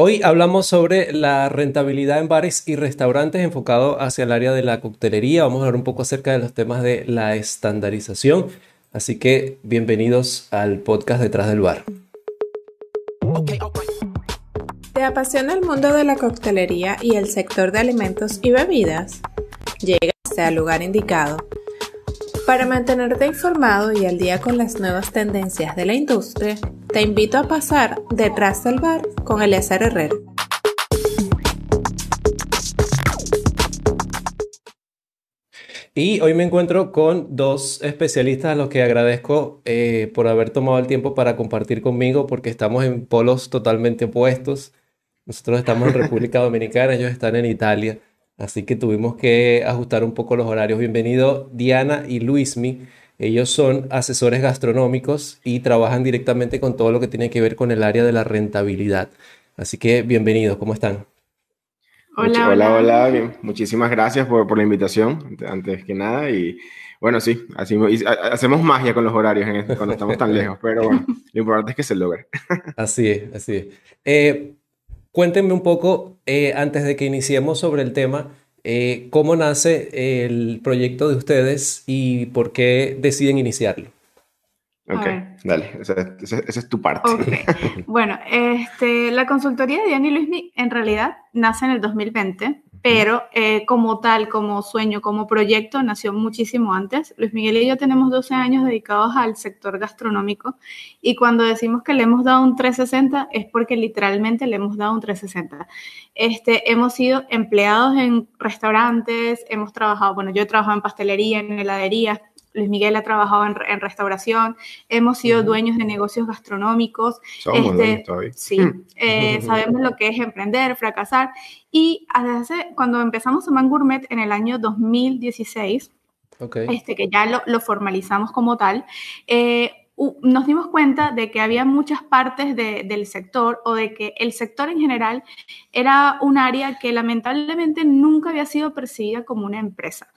Hoy hablamos sobre la rentabilidad en bares y restaurantes enfocado hacia el área de la coctelería. Vamos a hablar un poco acerca de los temas de la estandarización. Así que bienvenidos al podcast Detrás del Bar. ¿Te apasiona el mundo de la coctelería y el sector de alimentos y bebidas? Llegaste al lugar indicado. Para mantenerte informado y al día con las nuevas tendencias de la industria, te invito a pasar detrás del bar con Eleazar Herrera. Y hoy me encuentro con dos especialistas a los que agradezco eh, por haber tomado el tiempo para compartir conmigo porque estamos en polos totalmente opuestos. Nosotros estamos en República Dominicana, ellos están en Italia, así que tuvimos que ajustar un poco los horarios. Bienvenido Diana y Luismi. Ellos son asesores gastronómicos y trabajan directamente con todo lo que tiene que ver con el área de la rentabilidad. Así que bienvenidos, ¿cómo están? Hola, hola, hola. Muchísimas gracias por, por, la invitación, antes que nada. Y bueno, sí, así, hacemos magia con los horarios en cuando estamos tan lejos, pero bueno, lo importante es que se logre. Así es, así es. Eh, cuéntenme un poco, eh, antes de que iniciemos sobre el tema, eh, ¿Cómo nace el proyecto de ustedes y por qué deciden iniciarlo? Ok, dale, esa, es tu parte. Okay. bueno, este, la consultoría de Diana y Luismi en realidad nace en el 2020 pero eh, como tal, como sueño, como proyecto, nació muchísimo antes. Luis Miguel y yo tenemos 12 años dedicados al sector gastronómico y cuando decimos que le hemos dado un 360 es porque literalmente le hemos dado un 360. Este, hemos sido empleados en restaurantes, hemos trabajado, bueno, yo he trabajado en pastelería, en heladería, Luis Miguel ha trabajado en, restauración, hemos sido dueños de negocios gastronómicos. Somos este, Sí, eh, sabemos lo que es emprender, fracasar. Y hace, cuando empezamos a Man Gourmet en el año 2016, este, que ya lo, lo formalizamos como tal, eh, nos dimos cuenta de que había muchas partes del sector o de que el sector en general era un área que lamentablemente nunca había sido percibida como una empresa.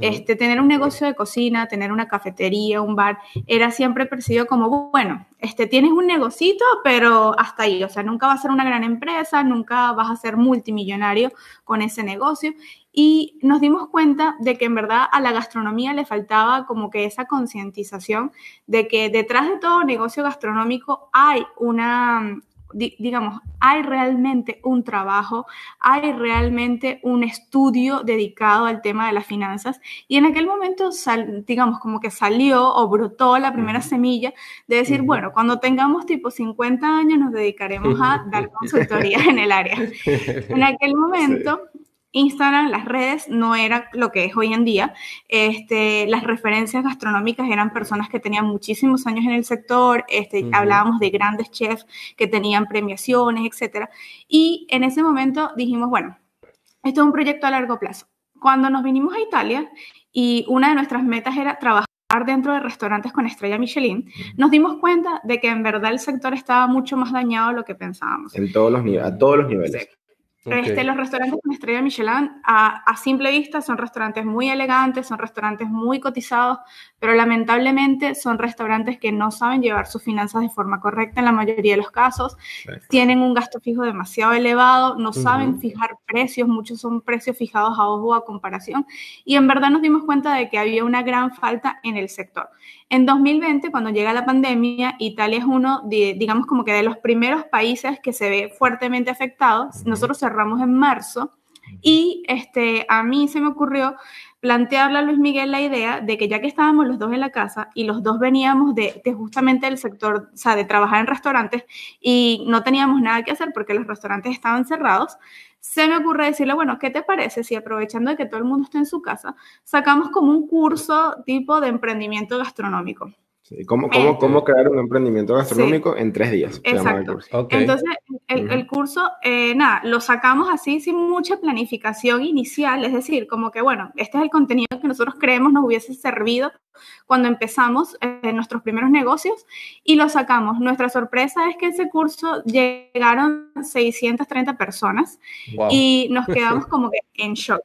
este, tener un negocio de cocina, tener una cafetería, un bar, era siempre percibido como, bueno, este, tienes un negocito, pero hasta ahí, o sea, nunca va a ser una gran empresa, nunca vas a ser multimillonario con ese negocio y nos dimos cuenta de que en verdad a la gastronomía le faltaba como que esa concientización de que detrás de todo negocio gastronómico hay una, digamos, hay realmente un trabajo, hay realmente un estudio dedicado al tema de las finanzas. Y en aquel momento, digamos, como que salió o brotó la primera semilla de decir, bueno, cuando tengamos tipo 50 años nos dedicaremos a dar consultoría en el área. En aquel momento... Instagram, las redes, no era lo que es hoy en día. Este, las referencias gastronómicas eran personas que tenían muchísimos años en el sector, este, hablábamos de grandes chefs que tenían premiaciones, etc. Y en ese momento dijimos, bueno, esto es un proyecto a largo plazo. Cuando nos vinimos a Italia y una de nuestras metas era trabajar dentro de restaurantes con estrella Michelin, nos dimos cuenta de que en verdad el sector estaba mucho más dañado de lo que pensábamos. En todos los a todos los niveles. Este, los restaurantes con estrella Michelin, a, a, simple vista, son restaurantes muy elegantes, son restaurantes muy cotizados, pero lamentablemente son restaurantes que no saben llevar sus finanzas de forma correcta en la mayoría de los casos, tienen un gasto fijo demasiado elevado, no saben fijar precios, muchos son precios fijados a ojo a comparación, y en verdad nos dimos cuenta de que había una gran falta en el sector. En 2020, cuando llega la pandemia, Italia es uno, de, digamos, como que de los primeros países que se ve fuertemente afectado. Nosotros cerramos en marzo y este, a mí se me ocurrió plantearle a Luis Miguel la idea de que ya que estábamos los dos en la casa y los dos veníamos de, de, justamente del sector, o sea, de trabajar en restaurantes y no teníamos nada que hacer porque los restaurantes estaban cerrados, se me ocurre decirle, bueno, ¿qué te parece si aprovechando de que todo el mundo está en su casa, sacamos como un curso tipo de emprendimiento gastronómico? Sí, ¿cómo, cómo, cómo crear un emprendimiento gastronómico en tres días? Exacto. Entonces, el, el curso, eh, nada, lo sacamos así sin mucha planificación inicial, es decir, como que, bueno, este es el contenido que nosotros creemos nos hubiese servido cuando empezamos en nuestros primeros negocios y lo sacamos. Nuestra sorpresa es que ese curso llegaron 630 personas y nos quedamos como que en shock.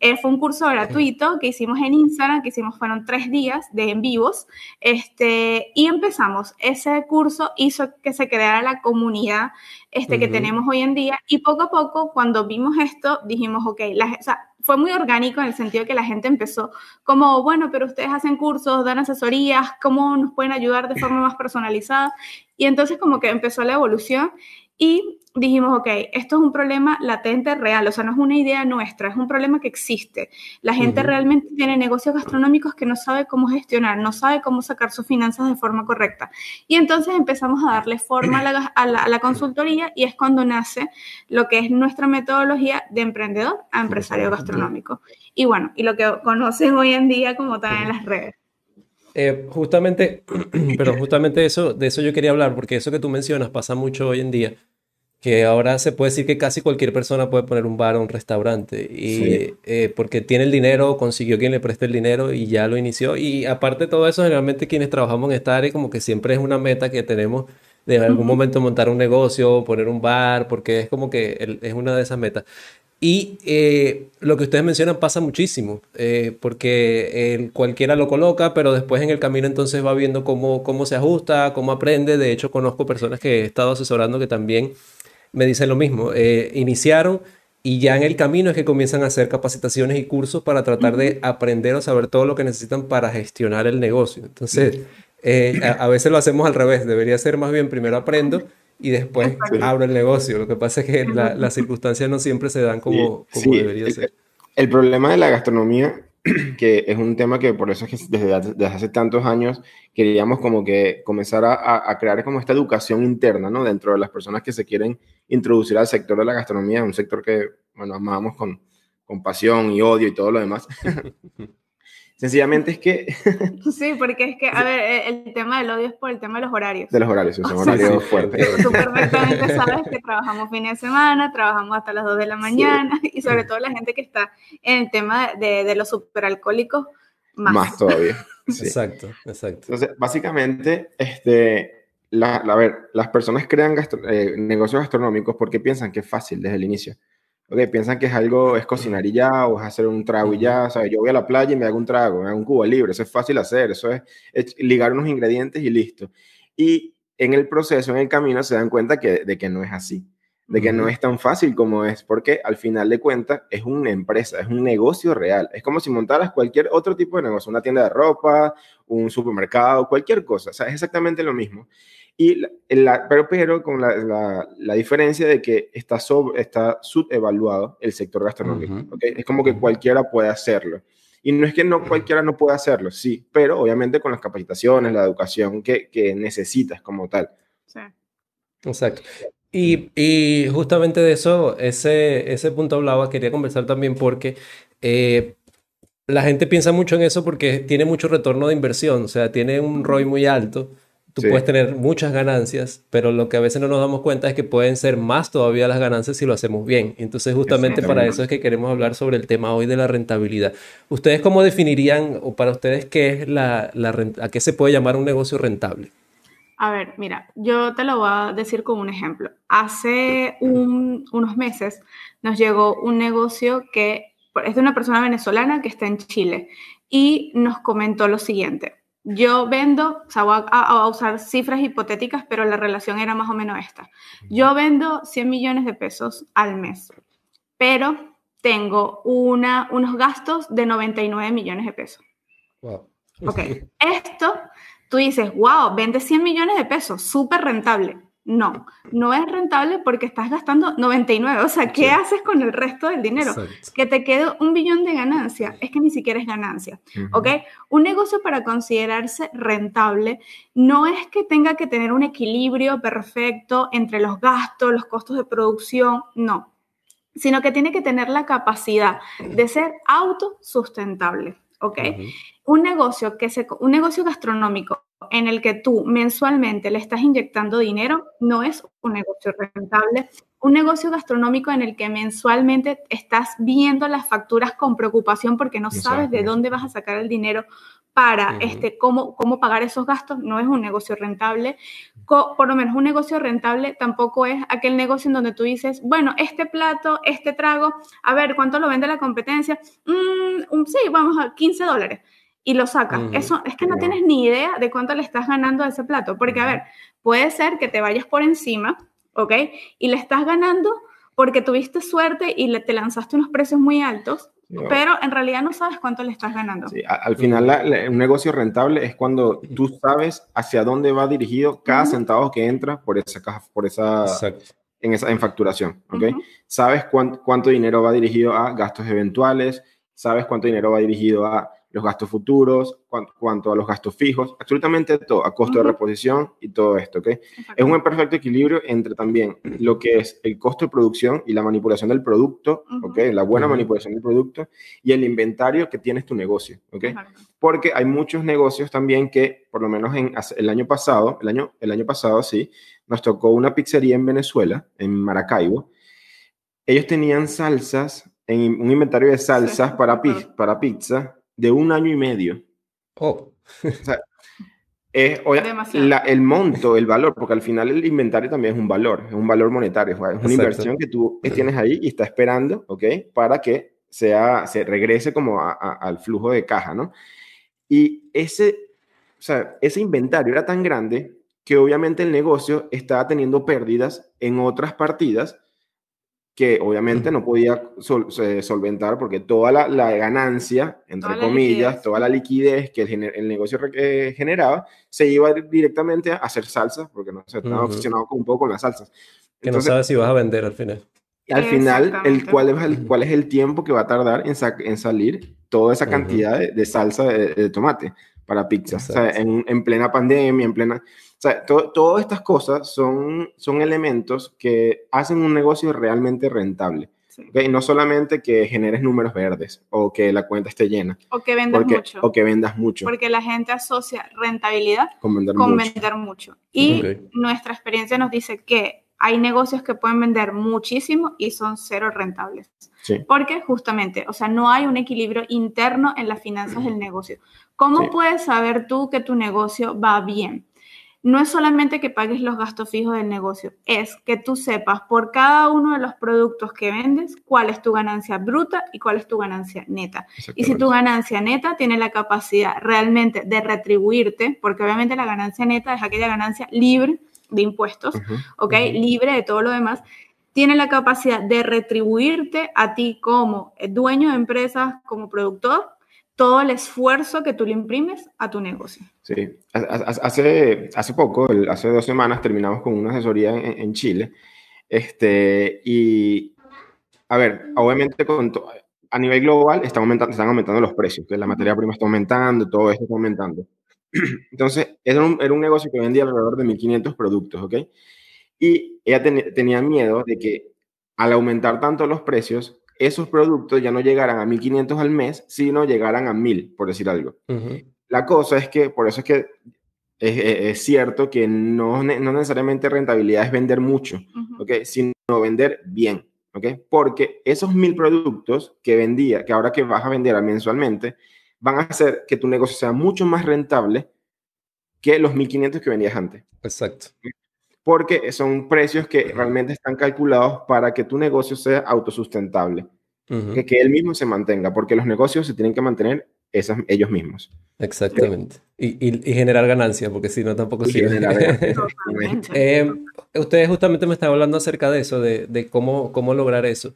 Eh, fue un curso gratuito que hicimos en Instagram, que hicimos fueron tres días de en vivos, este, y empezamos. Ese curso hizo que se creara la comunidad este, que tenemos hoy en día y poco a poco cuando vimos esto dijimos, ok, la, o sea, fue muy orgánico en el sentido que la gente empezó como, bueno, pero ustedes hacen cursos, dan asesorías, ¿cómo nos pueden ayudar de forma más personalizada? Y entonces como que empezó la evolución y dijimos, ok, esto es un problema latente real, o sea, no es una idea nuestra, es un problema que existe. La gente realmente tiene negocios gastronómicos que no sabe cómo gestionar, no sabe cómo sacar sus finanzas de forma correcta. Y entonces empezamos a darle forma a la, consultoría y es cuando nace lo que es nuestra metodología de emprendedor a empresario gastronómico. Y bueno, y lo que conocen hoy en día como tal en las redes. Eh, justamente, pero justamente eso, de eso yo quería hablar, porque eso que tú mencionas pasa mucho hoy en día que ahora se puede decir que casi cualquier persona puede poner un bar o un restaurante, y, eh, porque tiene el dinero, consiguió quien le preste el dinero y ya lo inició. Y aparte de todo eso, generalmente quienes trabajamos en esta área, como que siempre es una meta que tenemos de en algún momento montar un negocio, poner un bar, porque es como que es una de esas metas. Y eh, lo que ustedes mencionan pasa muchísimo, eh, porque cualquiera lo coloca, pero después en el camino entonces va viendo cómo, cómo se ajusta, cómo aprende. De hecho, conozco personas que he estado asesorando que también me dicen lo mismo. Eh, iniciaron y ya en el camino es que comienzan a hacer capacitaciones y cursos para tratar de aprender o saber todo lo que necesitan para gestionar el negocio. Entonces, eh, a, veces lo hacemos al revés. Debería ser más bien primero aprendo y después abro el negocio. Lo que pasa es que las circunstancias no siempre se dan como, como debería ser. El problema de la gastronomía que es un tema que por eso es que desde, desde hace tantos años queríamos como que comenzar a, a, crear como esta educación interna, ¿no? Dentro de las personas que se quieren introducir al sector de la gastronomía, un sector que, bueno, amamos con, con pasión y odio y todo lo demás. Sencillamente es que... sí, porque es que, a ver, el tema del odio es por el tema de los horarios. De los horarios, horarios fuertes. Tú perfectamente sabes que trabajamos fines de semana, trabajamos hasta las 2 de la mañana y sobre todo la gente que está en el tema de, de los superalcohólicos, más. Más todavía. Exacto, exacto. Entonces, básicamente, este, la, a ver, las personas crean eh, negocios gastronómicos porque piensan que es fácil desde el inicio ok, piensan que es algo, es cocinar y ya, o es hacer un trago y ya, sea, yo voy a la playa y me hago un trago, me hago un cubo libre, eso es fácil hacer, eso es, ligar unos ingredientes y listo. Y en el proceso, en el camino, se dan cuenta que, de que no es así, de que no es tan fácil como es, porque al final de cuentas es una empresa, es un negocio real, es como si montaras cualquier otro tipo de negocio, una tienda de ropa, un supermercado, cualquier cosa, o sea, es exactamente lo mismo. Y la, pero, pero con la, la, diferencia de que está, sobre, está subevaluado el sector gastronómico. Es como que cualquiera puede hacerlo. Y no es que no cualquiera no pueda hacerlo, sí, pero obviamente con las capacitaciones, la educación que, que necesitas como tal. Sí. Exacto. Y, y, justamente de eso, ese, ese punto hablaba, quería conversar también porque eh, la gente piensa mucho en eso porque tiene mucho retorno de inversión, o sea, tiene un ROI muy alto Tú puedes tener muchas ganancias, pero lo que a veces no nos damos cuenta es que pueden ser más todavía las ganancias si lo hacemos bien. Entonces, justamente para eso es que queremos hablar sobre el tema hoy de la rentabilidad. ¿Ustedes cómo definirían, o para ustedes, qué es la, la a qué se puede llamar un negocio rentable? A ver, mira, yo te lo voy a decir con un ejemplo. Hace unos meses nos llegó un negocio que es de una persona venezolana que está en Chile y nos comentó lo siguiente yo vendo, o sea, voy a, usar cifras hipotéticas, pero la relación era más o menos esta. Yo vendo 100 millones de pesos al mes, pero tengo una, unos gastos de 99 millones de pesos. Wow. Ok, esto, tú dices, wow, vende 100 millones de pesos, súper rentable. No, no es rentable porque estás gastando 99. O sea, ¿qué haces con el resto del dinero? Que te quede un billón de ganancia. Es que ni siquiera es ganancia. ¿Ok? Un negocio para considerarse rentable no es que tenga que tener un equilibrio perfecto entre los gastos, los costos de producción. No. Sino que tiene que tener la capacidad de ser autosustentable. ¿Ok? Un negocio, que se, un negocio gastronómico en el que tú mensualmente le estás inyectando dinero no es un negocio rentable. Un negocio gastronómico en el que mensualmente estás viendo las facturas con preocupación porque no sabes de dónde vas a sacar el dinero para este, cómo, cómo pagar esos gastos, no es un negocio rentable. por lo menos un negocio rentable tampoco es aquel negocio en donde tú dices, bueno, este plato, este trago, a ver, ¿cuánto lo vende la competencia? Mm, sí, vamos a 15 dólares. Y lo sacas. Eso es que no tienes ni idea de cuánto le estás ganando a ese plato. Porque, a ver, puede ser que te vayas por encima, ¿ok? Y le estás ganando porque tuviste suerte y le, te lanzaste unos precios muy altos pero en realidad no sabes cuánto le estás ganando. Sí, al final un negocio rentable es cuando tú sabes hacia dónde va dirigido cada centavo que entra por esa caja, por esa, en esa en facturación, ¿ok? Sabes cuánto dinero va dirigido a gastos eventuales, sabes cuánto dinero va dirigido a los gastos futuros, cuanto, a los gastos fijos, absolutamente todo, a costo de reposición y todo esto, ¿ok? Es un perfecto equilibrio entre también lo que es el costo de producción y la manipulación del producto, ¿ok? La buena manipulación del producto y el inventario que tienes tu negocio, ¿ok? Porque hay muchos negocios también que, por lo menos en, el año pasado, el año, el año pasado, sí, nos tocó una pizzería en Venezuela, en Maracaibo. Ellos tenían salsas, en un inventario de salsas para, para pizza de un año y medio. Oh. o sea, es, el monto, el valor, porque al final el inventario también es un valor, es un valor monetario, es una inversión que tú tienes ahí y está esperando, ¿ok? Para que sea, se regrese como al flujo de caja, ¿no? Y ese, o sea, ese inventario era tan grande que obviamente el negocio estaba teniendo pérdidas en otras partidas que obviamente no podía solventar porque toda la, ganancia, entre comillas, toda la liquidez que el, negocio eh, generaba, se iba directamente a hacer salsas, porque no se estaba uh un poco con las salsas. Que no sabes si vas a vender al final. Y al final, el, ¿cuál, es el, ¿cuál es el tiempo que va a tardar en, en salir toda esa cantidad de, salsa de, tomate para pizza? O sea, en, en plena pandemia, en plena... Sea, todas estas cosas son, son elementos que hacen un negocio realmente rentable. No solamente que generes números verdes o que la cuenta esté llena. O que vendas mucho. O que vendas mucho. Porque la gente asocia rentabilidad con vender mucho. Y nuestra experiencia nos dice que hay negocios que pueden vender muchísimo y son cero rentables. Porque justamente, o sea, no hay un equilibrio interno en las finanzas del negocio. ¿Cómo puedes saber tú que tu negocio va bien? No es solamente que pagues los gastos fijos del negocio, es que tú sepas por cada uno de los productos que vendes cuál es tu ganancia bruta y cuál es tu ganancia neta. Y si tu ganancia neta tiene la capacidad realmente de retribuirte, porque obviamente la ganancia neta es aquella ganancia libre de impuestos, ¿ok? Libre de todo lo demás, tiene la capacidad de retribuirte a ti como dueño de empresas, como productor, todo el esfuerzo que tú le imprimes a tu negocio. Sí, hace, hace poco, hace dos semanas, terminamos con una asesoría en, Chile. Este, y, a ver, obviamente con a nivel global están aumentando, están aumentando los precios, que la materia prima está aumentando, todo esto está aumentando. Entonces, era un, era un negocio que vendía alrededor de 1.500 productos, ¿ok? Y ella tenía miedo de que al aumentar tanto los precios, esos productos ya no llegaran a 1.500 al mes, sino llegaran a 1.000, por decir algo. La cosa es que, por eso es que es, cierto que no, no, necesariamente rentabilidad es vender mucho, Sino vender bien, ¿ok? Porque esos 1.000 productos que vendía, que ahora que vas a vender mensualmente, van a hacer que tu negocio sea mucho más rentable que los 1.500 que vendías antes. Exacto porque son precios que realmente están calculados para que tu negocio sea autosustentable, que, que él mismo se mantenga, porque los negocios se tienen que mantener esas, ellos mismos. Exactamente. Y, y, generar ganancia, porque si no tampoco sirve. eh, ustedes justamente me estaban hablando acerca de eso, de, de, cómo, cómo lograr eso.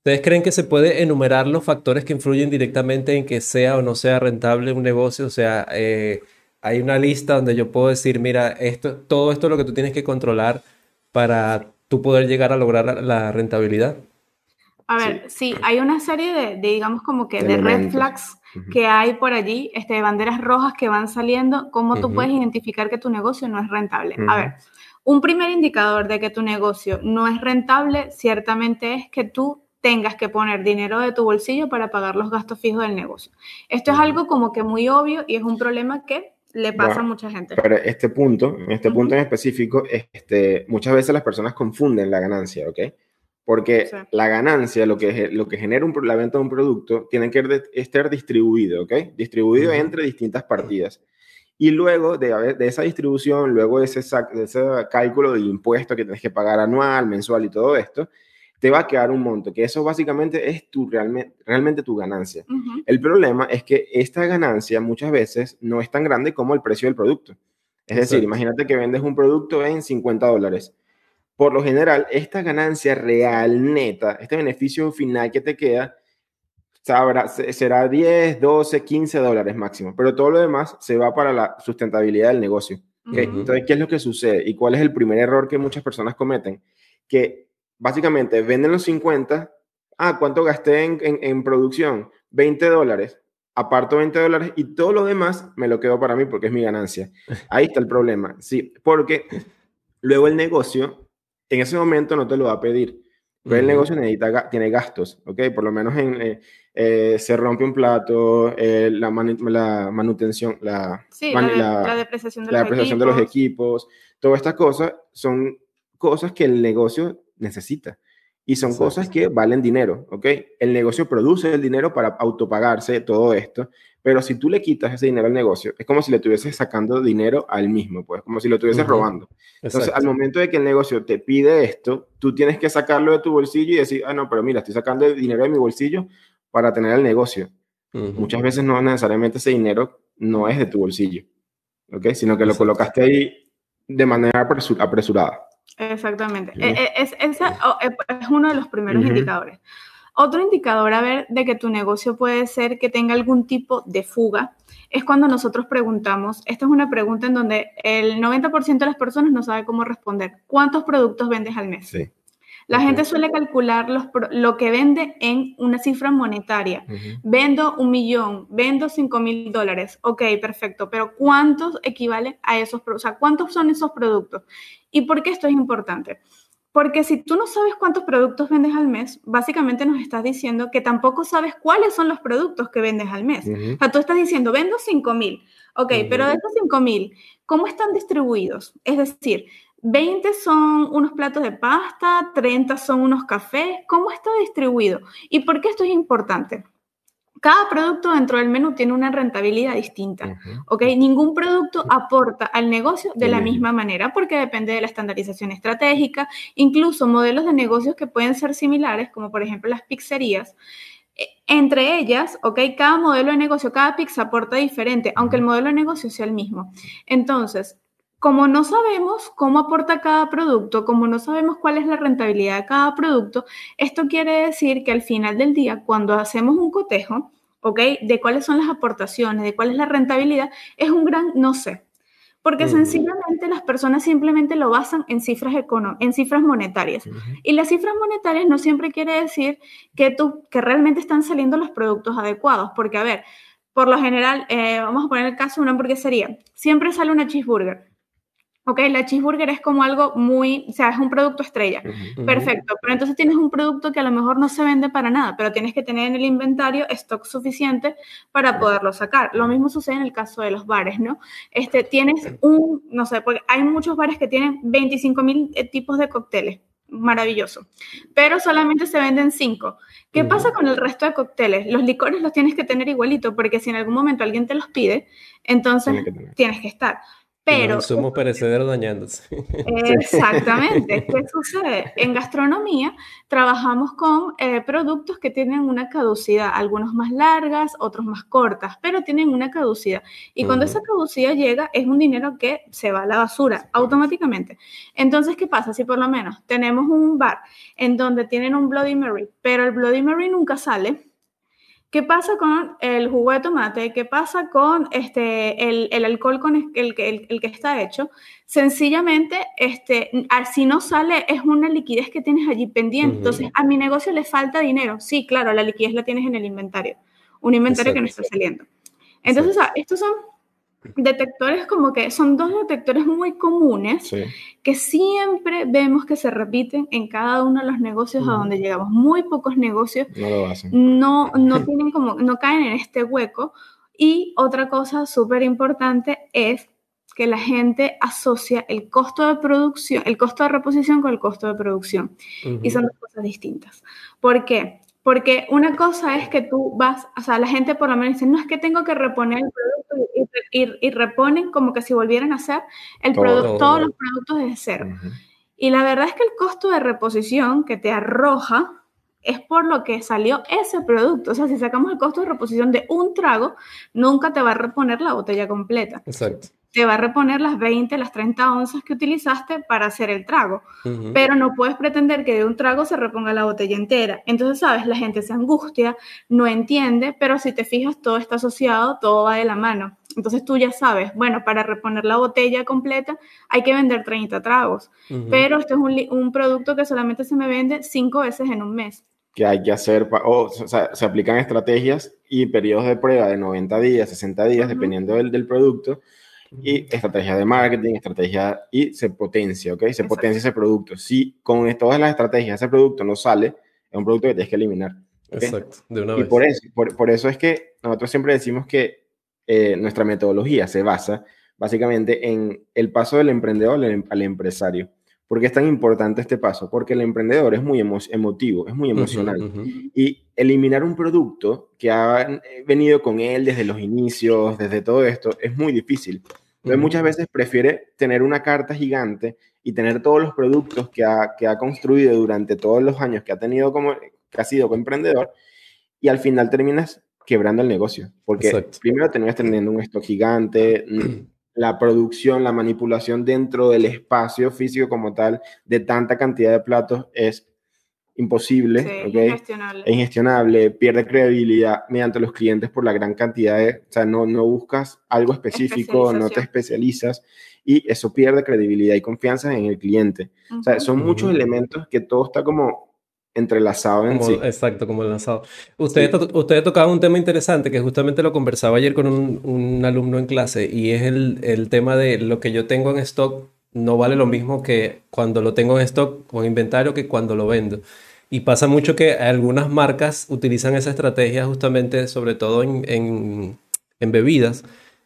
¿Ustedes creen que se puede enumerar los factores que influyen directamente en que sea o no sea rentable un negocio? O sea, eh, hay una lista donde yo puedo decir, mira, esto, todo esto es lo que tú tienes que controlar para tú poder llegar a lograr la, rentabilidad. A ver, sí. hay una serie de, digamos, como que de red flags que hay por allí, este, banderas rojas que van saliendo, cómo tú puedes identificar que tu negocio no es rentable. A ver, un primer indicador de que tu negocio no es rentable ciertamente es que tú tengas que poner dinero de tu bolsillo para pagar los gastos fijos del negocio. Esto es algo como que muy obvio y es un problema que le pasa a mucha gente. Pero este punto, en este punto en específico, este, muchas veces las personas confunden la ganancia, ¿ok? Porque la ganancia, lo que, lo que genera la venta de un producto, tiene que estar distribuido, ¿ok? Distribuido entre distintas partidas. Y luego de, de esa distribución, luego de ese, de ese cálculo de impuesto que tienes que pagar anual, mensual y todo esto, te va a quedar un monto, que eso básicamente es tu, realmente, realmente tu ganancia. El problema es que esta ganancia muchas veces no es tan grande como el precio del producto. Es decir, imagínate que vendes un producto en 50 dólares por lo general, esta ganancia real neta, este beneficio final que te queda, sabrá, será 10, 12, 15 dólares máximo, pero todo lo demás se va para la sustentabilidad del negocio. Entonces, ¿qué es lo que sucede? ¿Y cuál es el primer error que muchas personas cometen? Que básicamente venden los 50, ah, ¿cuánto gasté en, en producción? 20 dólares, aparto 20 dólares y todo lo demás me lo quedo para mí porque es mi ganancia. Ahí está el problema, sí, porque luego el negocio en ese momento no te lo va a pedir. Pero el negocio necesita, tiene gastos, ¿ok? Por lo menos en, eh, eh, se rompe un plato, eh, la, la, manutención, la, la, depreciación, de, la los depreciación de los equipos, todas estas cosas son cosas que el negocio necesita. Y son cosas que valen dinero, ¿ok? El negocio produce el dinero para autopagarse todo esto, pero si tú le quitas ese dinero al negocio, es como si le estuvieses sacando dinero al mismo, pues, como si lo estuvieses robando. Entonces, al momento de que el negocio te pide esto, tú tienes que sacarlo de tu bolsillo y decir, ah, no, pero mira, estoy sacando el dinero de mi bolsillo para tener el negocio. Muchas veces no necesariamente ese dinero no es de tu bolsillo, ¿ok? Sino que lo colocaste ahí de manera apresurada. Exactamente. E, e, es, es, es, uno de los primeros indicadores. Otro indicador a ver de que tu negocio puede ser que tenga algún tipo de fuga es cuando nosotros preguntamos, esta es una pregunta en donde el 90% de las personas no sabe cómo responder, ¿cuántos productos vendes al mes? Sí. La gente suele calcular los, lo que vende en una cifra monetaria. Vendo un millón, vendo cinco mil dólares. Ok, perfecto. Pero ¿cuántos equivalen a esos productos? O sea, ¿cuántos son esos productos? ¿Y por qué esto es importante? Porque si tú no sabes cuántos productos vendes al mes, básicamente nos estás diciendo que tampoco sabes cuáles son los productos que vendes al mes. O sea, tú estás diciendo, vendo 5 mil. Ok, pero de estos 5 mil, ¿cómo están distribuidos? Es decir, 20 son unos platos de pasta, 30 son unos cafés. ¿Cómo está distribuido? ¿Y por qué esto es importante? cada producto dentro del menú tiene una rentabilidad distinta, ¿ok? Ningún producto aporta al negocio de la misma manera porque depende de la estandarización estratégica, incluso modelos de negocios que pueden ser similares, como por ejemplo las pizzerías. E, entre ellas, ¿ok? Cada modelo de negocio, cada pizza aporta diferente, aunque el modelo de negocio sea el mismo. Entonces, como no sabemos cómo aporta cada producto, como no sabemos cuál es la rentabilidad de cada producto, esto quiere decir que al final del día, cuando hacemos un cotejo, ¿ok? De cuáles son las aportaciones, de cuál es la rentabilidad, es un gran no sé. Porque sencillamente las personas simplemente lo basan en cifras, en cifras monetarias. Y las cifras monetarias no siempre quiere decir que, tú, que realmente están saliendo los productos adecuados. Porque, a ver, por lo general, eh, vamos a poner el caso de una hamburguesería. Siempre sale una cheeseburger Ok, la cheeseburger es como algo muy, o sea, es un producto estrella. Perfecto, pero entonces tienes un producto que a lo mejor no se vende para nada, pero tienes que tener en el inventario stock suficiente para poderlo sacar. Lo mismo sucede en el caso de los bares, ¿no? Este, tienes un, no sé, porque hay muchos bares que tienen 25 mil eh, tipos de cócteles. Maravilloso. Pero solamente se venden cinco. ¿Qué pasa con el resto de cócteles? Los licores los tienes que tener igualito, porque si en algún momento alguien te los pide, entonces tienes que estar. Pero... Somos perecederos dañándose. Exactamente. ¿Qué sucede? En gastronomía trabajamos con eh, productos que tienen una caducidad, algunos más largas, otros más cortas, pero tienen una caducidad. Y cuando esa caducidad llega, es un dinero que se va a la basura automáticamente. Entonces, ¿qué pasa? Si por lo menos tenemos un bar en donde tienen un Bloody Mary, pero el Bloody Mary nunca sale, ¿Qué pasa con el jugo de tomate? ¿Qué pasa con este, el, alcohol con el, el, el, que está hecho? Sencillamente, este, si no sale, es una liquidez que tienes allí pendiente. Entonces, a mi negocio le falta dinero. Sí, claro, la liquidez la tienes en el inventario. Un inventario que no está saliendo. Entonces, estos son detectores como que son dos detectores muy comunes que siempre vemos que se repiten en cada uno de los negocios a donde llegamos. Muy pocos negocios no, no, tienen como, no caen en este hueco. Y otra cosa súper importante es que la gente asocia el costo de producción, el costo de reposición con el costo de producción. Y son dos cosas distintas. ¿Por qué? Porque una cosa es que tú vas, o sea, la gente por lo menos dice, no es que tengo que reponer el producto y, reponen como que si volvieran a hacer el producto, todos los productos desde cero. Y la verdad es que el costo de reposición que te arroja es por lo que salió ese producto. O sea, si sacamos el costo de reposición de un trago, nunca te va a reponer la botella completa. Exacto te va a reponer las 20, las 30 onzas que utilizaste para hacer el trago. Pero no puedes pretender que de un trago se reponga la botella entera. Entonces, sabes, la gente se angustia, no entiende, pero si te fijas, todo está asociado, todo va de la mano. Entonces tú ya sabes, bueno, para reponer la botella completa hay que vender 30 tragos, pero este es un, un, producto que solamente se me vende 5 veces en un mes. Que hay que hacer, o, sea, se aplican estrategias y periodos de prueba de 90 días, 60 días, dependiendo del, del producto y estrategia de marketing, estrategia y se potencia, ¿ok? Se potencia ese producto. Si con todas las estrategias ese producto no sale, es un producto que tienes que eliminar. Exacto, de una y vez. Por eso, por, eso es que nosotros siempre decimos que eh, nuestra metodología se basa básicamente en el paso del emprendedor al, empresario. ¿Por qué es tan importante este paso? Porque el emprendedor es muy emotivo, es muy emocional. Y eliminar un producto que ha venido con él desde los inicios, desde todo esto, es muy difícil. Entonces, muchas veces prefiere tener una carta gigante y tener todos los productos que ha, que ha construido durante todos los años que ha tenido como, que ha sido como emprendedor, y al final terminas quebrando el negocio. Porque primero terminas teniendo un stock gigante, la producción, la manipulación dentro del espacio físico como tal de tanta cantidad de platos es imposible, sí, ingestionable. es ingestionable, pierde credibilidad mediante los clientes por la gran cantidad de, o sea, no, no buscas algo específico, no te especializas y eso pierde credibilidad y confianza en el cliente. O sea, son muchos elementos que todo está como entrelazado en sí. Exacto, como enlazado. Usted, usted tocaba un tema interesante que justamente lo conversaba ayer con un, un alumno en clase y es el, el tema de lo que yo tengo en stock no vale lo mismo que cuando lo tengo en stock o en inventario que cuando lo vendo. Y pasa mucho que algunas marcas utilizan esa estrategia justamente, sobre todo en, bebidas,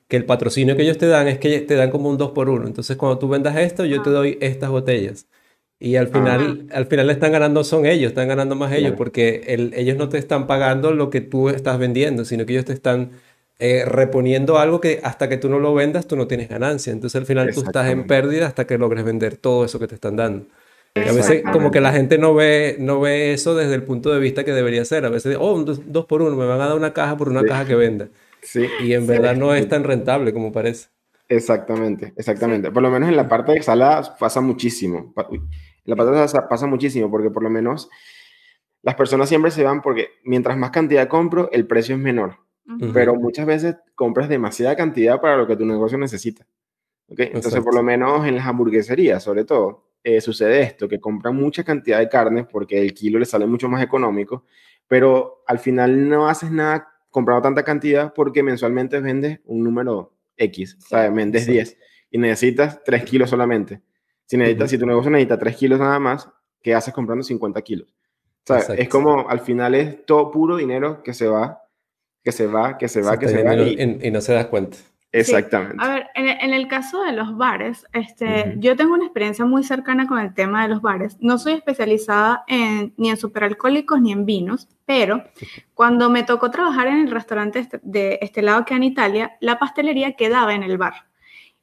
que el patrocinio que ellos te dan es que te dan como un 2 por 1 Entonces, cuando tú vendas esto, yo te ah. doy estas botellas. Y al final, al final están ganando son ellos, están ganando más ellos, porque ellos no te están pagando lo que tú estás vendiendo, sino que ellos te están eh, reponiendo algo que hasta que tú no lo vendas, tú no tienes ganancia. Entonces al final tú estás en pérdida hasta que logres vender todo eso que te están dando. A veces como que la gente no ve, no ve eso desde el punto de vista que debería ser. A veces, oh, dos, por uno, me van a dar una caja por una caja que venda. Sí. Y en verdad no es tan rentable como parece. Exactamente, exactamente. Por lo menos en la parte de saladas pasa muchísimo. en la parte de saladas pasa muchísimo porque por lo menos las personas siempre se van porque mientras más cantidad compro, el precio es menor pero muchas veces compras demasiada cantidad para lo que tu negocio necesita. ¿okay? Entonces, por lo menos en las hamburgueserías, sobre todo, eh, sucede esto, que compran mucha cantidad de carne porque el kilo le sale mucho más económico, pero al final no haces nada comprando tanta cantidad porque mensualmente vendes un número X, ¿sabes? Vendes 10 y necesitas 3 kilos solamente. Si, necesitas, si tu negocio necesita 3 kilos nada más, ¿qué haces comprando 50 kilos? Es como al final es todo puro dinero que se va que se va, que se va, que se va. Y, no se das cuenta. Exactamente. A ver, en, el caso de los bares, este, yo tengo una experiencia muy cercana con el tema de los bares. No soy especializada en, ni en superalcohólicos ni en vinos, pero cuando me tocó trabajar en el restaurante este, de este lado que en Italia, la pastelería quedaba en el bar.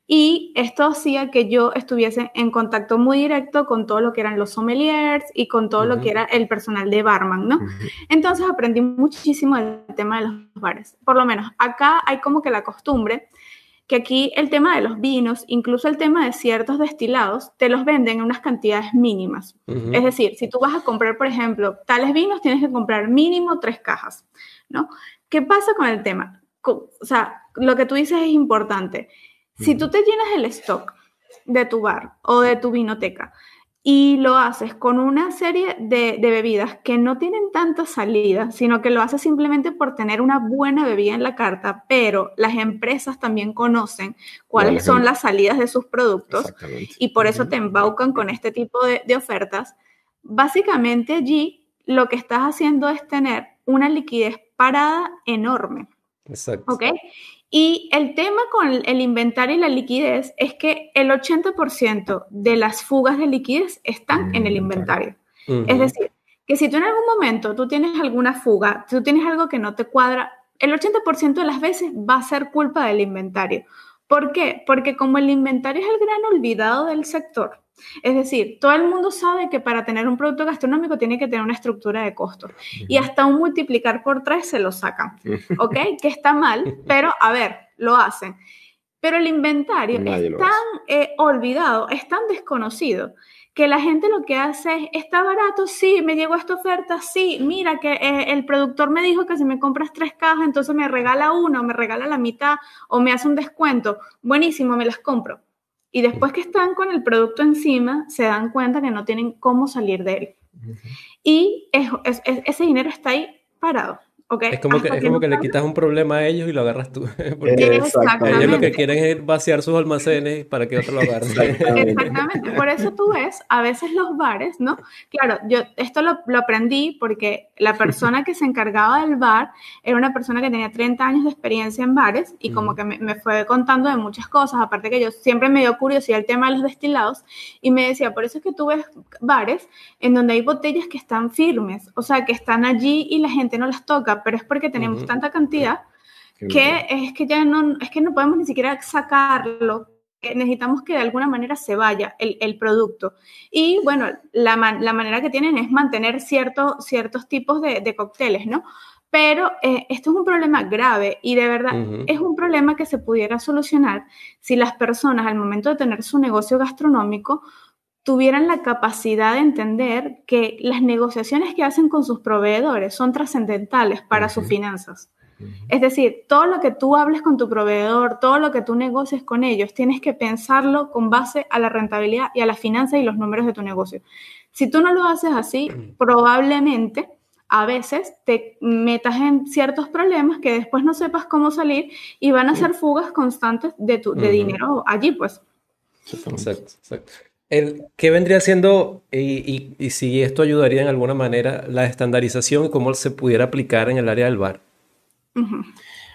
Y esto hacía que yo estuviese en contacto muy directo con todo lo que eran los sommeliers y con todo lo que era el personal de barman, ¿no? Entonces aprendí muchísimo del tema de los bares. Por lo menos acá hay como que la costumbre que aquí el tema de los vinos, incluso el tema de ciertos destilados, te los venden en unas cantidades mínimas. Es decir, si tú vas a comprar, por ejemplo, tales vinos, tienes que comprar mínimo tres cajas, ¿no? ¿Qué pasa con el tema? O sea, lo que tú dices es importante si tú te llenas el stock de tu bar o de tu vinoteca y lo haces con una serie de, bebidas que no tienen tanta salida, sino que lo haces simplemente por tener una buena bebida en la carta, pero las empresas también conocen cuáles son las salidas de sus productos y por eso te embaucan con este tipo de, de ofertas, básicamente allí lo que estás haciendo es tener una liquidez parada enorme. Exacto. ¿Ok? Y el tema con el inventario y la liquidez es que el 80% de las fugas de liquidez están en el inventario. Es decir, que si tú en algún momento tú tienes alguna fuga, tú tienes algo que no te cuadra, el 80% de las veces va a ser culpa del inventario. ¿Por qué? Porque como el inventario es el gran olvidado del sector, es decir, todo el mundo sabe que para tener un producto gastronómico tiene que tener una estructura de costos y hasta un multiplicar por tres se lo sacan, ¿ok? Que está mal, pero a ver, lo hacen. Pero el inventario es tan eh, olvidado, es tan desconocido que la gente lo que hace es, está barato, sí, me llegó esta oferta, sí, mira que eh, el productor me dijo que si me compras tres cajas, entonces me regala una o me regala la mitad o me hace un descuento, buenísimo, me las compro. Y después que están con el producto encima, se dan cuenta que no tienen cómo salir de él. Y ese dinero está ahí parado. Es como que, es como que le quitas un problema a ellos y lo agarras tú. Porque ellos lo que quieren es vaciar sus almacenes para que otro lo agarre. Exactamente. Por eso tú ves a veces los bares, ¿no? Claro, yo esto lo, lo, aprendí porque la persona que se encargaba del bar era una persona que tenía 30 años de experiencia en bares y como que me, me, fue contando de muchas cosas. Aparte que yo siempre me dio curiosidad el tema de los destilados y me decía, por eso es que tú ves bares en donde hay botellas que están firmes, o sea, que están allí y la gente no las toca pero es porque tenemos tanta cantidad que es que ya no, es que no podemos ni siquiera sacarlo, necesitamos que de alguna manera se vaya el, el producto. Y bueno, la, la, manera que tienen es mantener cierto, ciertos tipos de, de cócteles, ¿no? Pero eh, esto es un problema grave y de verdad es un problema que se pudiera solucionar si las personas al momento de tener su negocio gastronómico tuvieran la capacidad de entender que las negociaciones que hacen con sus proveedores son trascendentales para sus finanzas. Es decir, todo lo que tú hables con tu proveedor, todo lo que tú negocies con ellos, tienes que pensarlo con base a la rentabilidad y a la finanza y los números de tu negocio. Si tú no lo haces así, probablemente a veces te metas en ciertos problemas que después no sepas cómo salir y van a ser fugas constantes de, tu, de dinero allí, pues. Exacto, exacto. ¿Qué vendría siendo, y, si esto ayudaría en alguna manera, la estandarización y cómo se pudiera aplicar en el área del bar?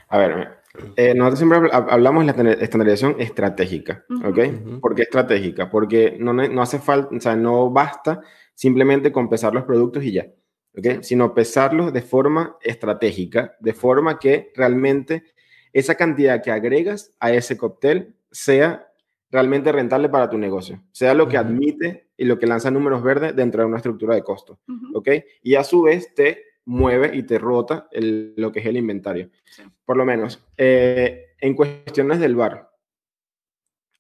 A ver, eh, nosotros siempre hablamos de la estandarización estratégica, ¿ok? ¿Por qué estratégica? Porque no, no hace falta, o sea, no basta simplemente con pesar los productos y ya, ¿ok? Sino pesarlos de forma estratégica, de forma que realmente esa cantidad que agregas a ese cóctel sea realmente rentable para tu negocio, sea lo que admite y lo que lanza números verdes dentro de una estructura de costo, ¿ok? Y a su vez te mueve y te rota lo que es el inventario. Por lo menos, eh, en cuestiones del bar,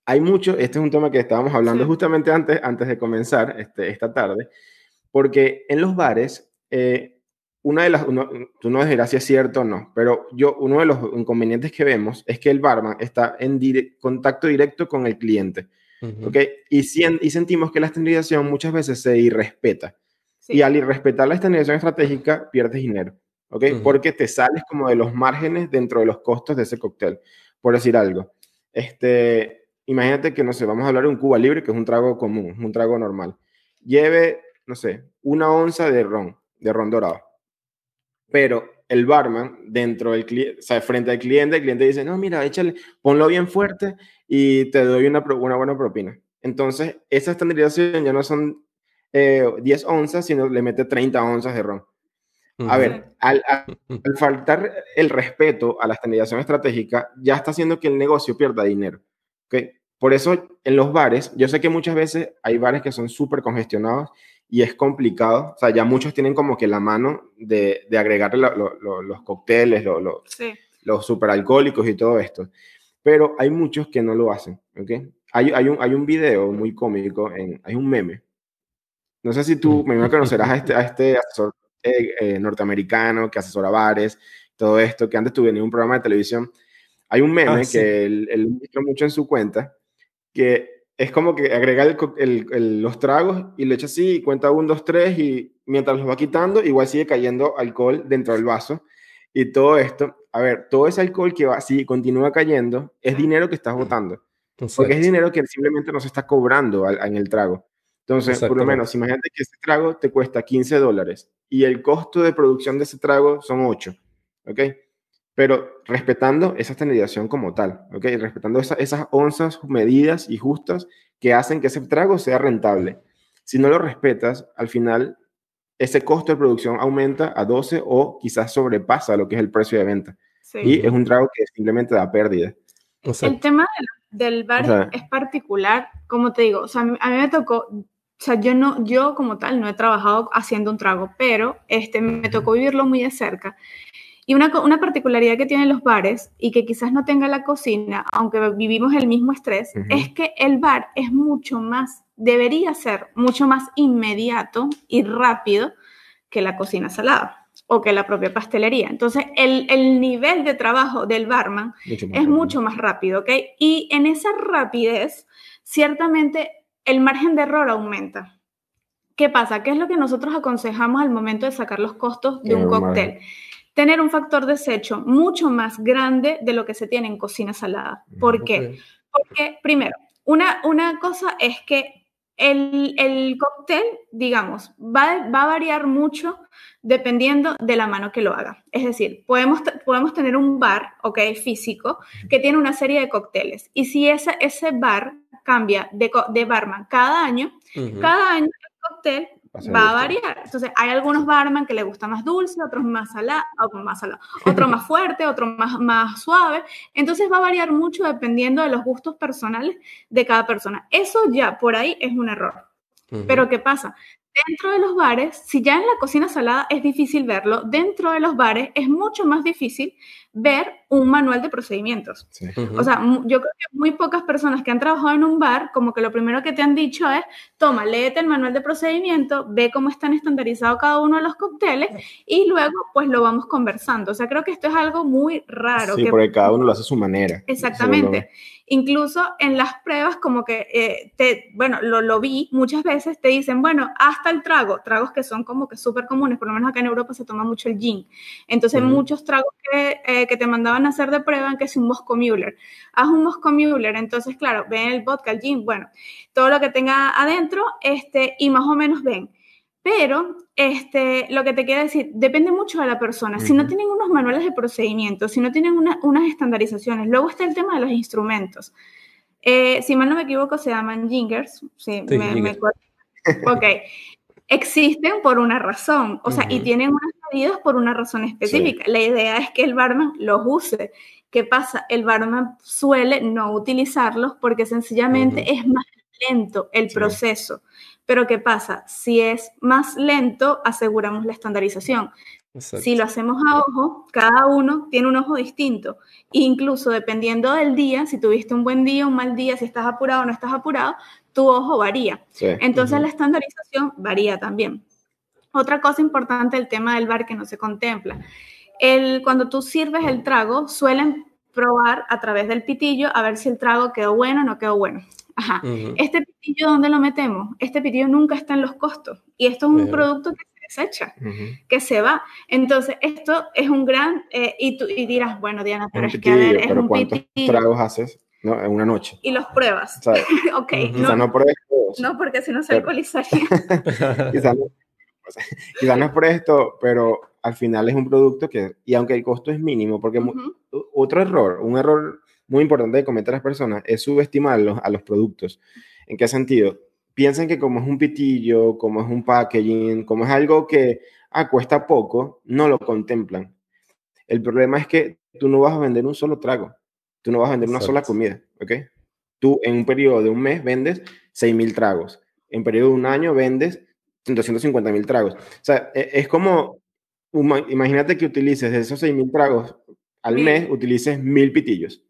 hay mucho, este es un tema que estábamos hablando justamente antes, antes de comenzar este, esta tarde, porque en los bares, eh, una de las, tú no dirás si es cierto o no, pero yo, uno de los inconvenientes que vemos es que el barman está en contacto directo con el cliente, ¿ok? Y, y sentimos que la estandarización muchas veces se irrespeta. Y al irrespetar la estandarización estratégica, pierdes dinero, ¿ok? Porque te sales como de los márgenes dentro de los costos de ese cóctel, por decir algo. Este, imagínate que, no sé, vamos a hablar de un Cuba Libre, que es un trago común, un trago normal. Lleve, no sé, una onza de ron, de ron dorado pero el barman dentro del cliente, o sea, frente al cliente, el cliente dice, no, mira, échale, ponlo bien fuerte y te doy una, una buena propina. Entonces, esa estandarización ya no son 10 eh, onzas, sino le mete 30 onzas de ron. A ver, al, faltar el respeto a la estandarización estratégica, ya está haciendo que el negocio pierda dinero. ¿okay? Por eso, en los bares, yo sé que muchas veces hay bares que son súper congestionados y es complicado. O sea, ya muchos tienen como que la mano de, de agregarle los cócteles, los superalcohólicos y todo esto. Pero hay muchos que no lo hacen, ¿ok? Hay, hay, un, hay un video muy cómico, en, hay un meme. No sé si tú, me imagino que conocerás a este, a este asesor eh, eh, norteamericano que asesora bares, todo esto, que antes tuve en un programa de televisión. Hay un meme ah, que él, él mucho en su cuenta, que es como que agrega los tragos y le echa así y cuenta un, dos, tres y mientras los va quitando, igual sigue cayendo alcohol dentro del vaso y todo esto. A ver, todo ese alcohol que va así continúa cayendo es dinero que estás botando. Porque es dinero que simplemente no se está cobrando en el trago. Entonces, por lo menos, imagínate que ese trago te cuesta 15 dólares y el costo de producción de ese trago son 8. ¿Ok? Pero respetando esa estandarización como tal, ¿ok? Respetando esas onzas medidas y justas que hacen que ese trago sea rentable. Si no lo respetas, al final ese costo de producción aumenta a 12 o quizás sobrepasa lo que es el precio de venta. Y es un trago que simplemente da pérdida. el tema del, bar es particular, como te digo, o sea, a mí me tocó, o sea, yo no, yo como tal no he trabajado haciendo un trago, pero este, me tocó vivirlo muy de cerca. Y una, una, particularidad que tienen los bares y que quizás no tenga la cocina, aunque vivimos el mismo estrés, es que el bar es mucho más debería ser mucho más inmediato y rápido que la cocina salada o que la propia pastelería. Entonces, el, el nivel de trabajo del barman es mucho más rápido, ¿ok? Y en esa rapidez, ciertamente, el margen de error aumenta. ¿Qué pasa? ¿Qué es lo que nosotros aconsejamos al momento de sacar los costos de un cóctel? Tener un factor desecho mucho más grande de lo que se tiene en cocina salada. ¿Por qué? Porque, primero, una, una cosa es que el, el cóctel, digamos, va, va, a variar mucho dependiendo de la mano que lo haga. Es decir, podemos, podemos tener un bar, ok, físico, que tiene una serie de cócteles. Y si ese, ese bar cambia de, de barman cada año, cada año el cóctel va a variar. Entonces, hay algunos barman que le gusta más dulce, otros más salado, más salado, otro más fuerte, otro más, más suave. Entonces, va a variar mucho dependiendo de los gustos personales de cada persona. Eso ya por ahí es un error. Pero ¿qué pasa? Dentro de los bares, si ya en la cocina salada es difícil verlo, dentro de los bares es mucho más difícil ver un manual de procedimientos. O sea, yo creo que muy pocas personas que han trabajado en un bar, como que lo primero que te han dicho es, toma, léete el manual de procedimiento, ve cómo están estandarizados cada uno de los cócteles y luego pues lo vamos conversando. O sea, creo que esto es algo muy raro. Sí, porque cada uno lo hace a su manera. Exactamente. Incluso en las pruebas, como que, eh, te, bueno, lo, lo, vi muchas veces, te dicen, bueno, hasta el trago, tragos que son como que súper comunes, por lo menos acá en Europa se toma mucho el gin. Entonces, muchos tragos que, eh, que, te mandaban a hacer de prueba, que es un Moscow Muller. Haz un Moscow Muller, entonces, claro, ven el vodka, el gin, bueno, todo lo que tenga adentro, este, y más o menos ven pero este, lo que te quiero decir, depende mucho de la persona. Si no tienen unos manuales de procedimiento, si no tienen unas estandarizaciones, luego está el tema de los instrumentos. Eh, si mal no me equivoco, se llaman jingers. Sí, me, Ok. Existen por una razón, o sea, y tienen unas medidas por una razón específica. La idea es que el barman los use. ¿Qué pasa? El barman suele no utilizarlos porque sencillamente es más lento el proceso. Pero ¿qué pasa? Si es más lento, aseguramos la estandarización. Si lo hacemos a ojo, cada uno tiene un ojo distinto. Incluso dependiendo del día, si tuviste un buen día, un mal día, si estás apurado o no estás apurado, tu ojo varía. Entonces la estandarización varía también. Otra cosa importante, el tema del bar que no se contempla. El, cuando tú sirves el trago, suelen probar a través del pitillo a ver si el trago quedó bueno o no quedó bueno. Ajá. Este pitillo, ¿dónde lo metemos? Este pitillo nunca está en los costos. Y esto es un producto que se desecha, que se va. Entonces, esto es un gran... Eh, y tú y dirás, bueno, Diana, pero es que a ver, es un ¿cuántos tragos haces no, en una noche? Y los pruebas. ok. Quizá no, pruebes No, porque si no se alcoholizaría. quizá, no, quizá no es por esto, pero al final es un producto que, y aunque el costo es mínimo, porque otro error, un error muy importante de cometer a las personas es subestimarlos a los productos. ¿En qué sentido? Piensen que como es un pitillo, como es un packaging, como es algo que ah, cuesta poco, no lo contemplan. El problema es que tú no vas a vender un solo trago, tú no vas a vender una sola comida, ¿ok? Tú en un periodo de un mes vendes 6.000 tragos, en periodo de un año vendes 250.000 tragos. O sea, e, es como, imagínate que utilices de esos 6.000 tragos al mes, utilices 1.000 pitillos.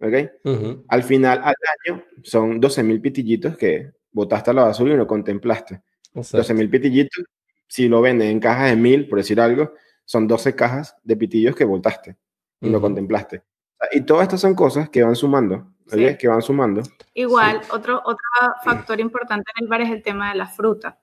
¿ok? Al final, al año, son 12.000 pitillitos que botaste a la basura y no contemplaste. 12.000 pitillitos, si lo venden en cajas de 1.000, por decir algo, son 12 cajas de pitillos que botaste y no contemplaste. Y todas estas son cosas que van sumando, Que van sumando. Igual, otro, otro factor importante en el bar es el tema de la fruta.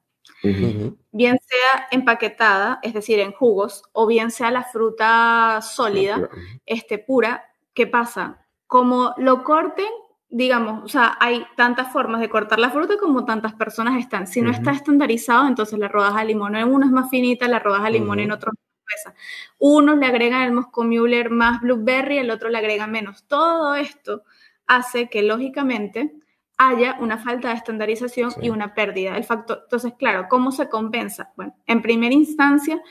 Bien sea empaquetada, es decir, en jugos, o bien sea la fruta sólida, este, pura, ¿qué pasa? como lo corten, digamos, o sea, hay tantas formas de cortar la fruta como tantas personas están. Si no está estandarizado, entonces la rodaja de limón en uno es más finita, la rodaja de limón en otro es cerveza. Unos le agregan el Moscow Muller más blueberry, el otro le agrega menos. Todo esto hace que lógicamente haya una falta de estandarización y una pérdida del factor. Entonces, claro, ¿cómo se compensa? Bueno, en primera instancia,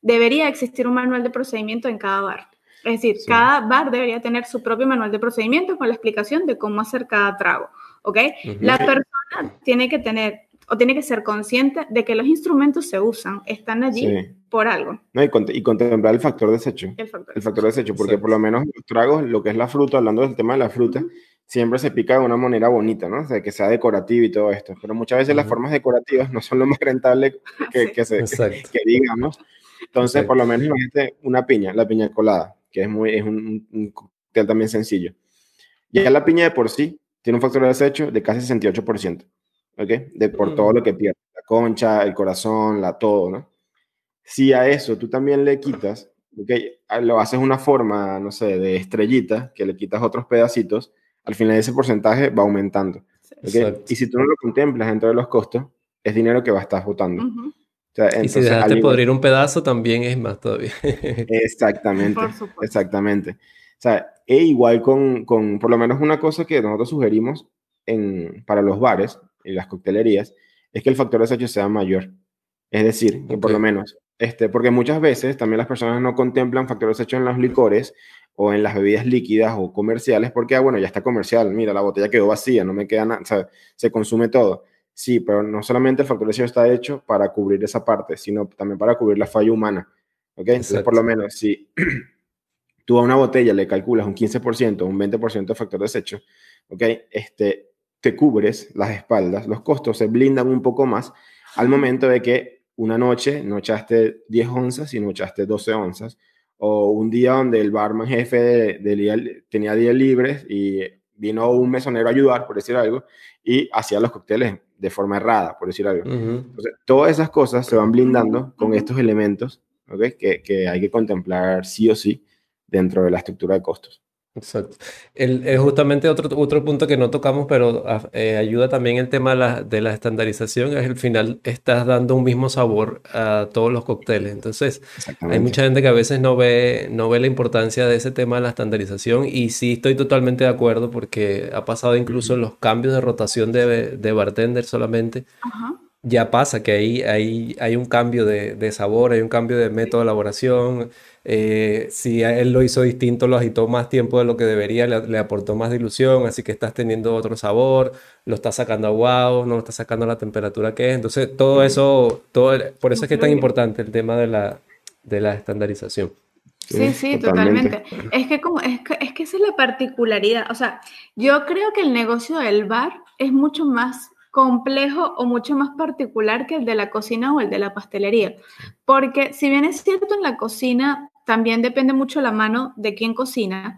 debería existir un manual de procedimiento en cada bar. Es decir, cada bar debería tener su propio manual de procedimiento con la explicación de cómo hacer cada trago. ¿Ok? La persona tiene que tener o tiene que ser consciente de que los instrumentos se usan, están allí por algo. No, y, contemplar el factor desecho. El factor, el factor desecho, porque por lo menos los tragos, lo que es la fruta, hablando del tema de la fruta, siempre se pica de una manera bonita, ¿no? O sea, que sea decorativo y todo esto. Pero muchas veces las formas decorativas no son lo más rentable que, que se que, digamos. Entonces, por lo menos imagínate una piña, la piña colada, que es, muy, es un, un cóctel también sencillo. Ya la piña de por sí tiene un factor de desecho de casi 68%, ¿ok? De por todo lo que pierde, la concha, el corazón, la todo, ¿no? Si a eso tú también le quitas, ¿ok? Lo haces una forma, no sé, de estrellita, que le quitas otros pedacitos, al final ese porcentaje va aumentando. Y si tú no lo contemplas dentro de los costos, es dinero que va a estar votando. y si dejaste podrir un pedazo, también es más todavía. exactamente, exactamente. O sea, e igual con, con, por lo menos una cosa que nosotros sugerimos en, para los bares y las coctelerías, es que el factor de desecho sea mayor. Es decir, que por lo menos, este, porque muchas veces también las personas no contemplan factor de desecho en los licores o en las bebidas líquidas o comerciales, porque, ah, bueno, ya está comercial, mira, la botella quedó vacía, no me queda nada, o sea, se consume todo. Sí, pero no solamente el factor de está hecho para cubrir esa parte, sino también para cubrir la falla humana. ¿Ok? Entonces, por lo menos, si tú a una botella le calculas un 15%, un 20% de factor de desecho, ¿ok? Este, te cubres las espaldas, los costos se blindan un poco más al momento de que una noche no echaste 10 onzas, sino echaste 12 onzas, o un día donde el barman jefe de, tenía días libres y vino un mesonero a ayudar, por decir algo, y hacía los cócteles de forma errada, por decir algo. Entonces, todas esas cosas se van blindando con estos elementos que, que hay que contemplar sí o sí dentro de la estructura de costos. Exacto. El, es justamente otro, otro punto que no tocamos, pero ah, eh, ayuda también el tema de la, de la, estandarización, es el final estás dando un mismo sabor a todos los cócteles. Entonces, hay mucha gente que a veces no ve, no ve la importancia de ese tema de la estandarización y sí estoy totalmente de acuerdo porque ha pasado incluso en los cambios de rotación de, de bartender solamente. Ya pasa que ahí, hay un cambio de, de sabor, hay un cambio de método de elaboración eh, si él lo hizo distinto, lo agitó más tiempo de lo que debería, le, aportó más dilución, así que estás teniendo otro sabor, lo estás sacando aguado, no lo estás sacando a la temperatura que es. Entonces, todo eso, todo, por eso es que es tan importante el tema de la, de la estandarización. Sí, sí, totalmente. Es que, como, es, que, es que esa es la particularidad. O sea, yo creo que el negocio del bar es mucho más complejo o mucho más particular que el de la cocina o el de la pastelería. Porque si bien es cierto en la cocina también depende mucho la mano de quien cocina.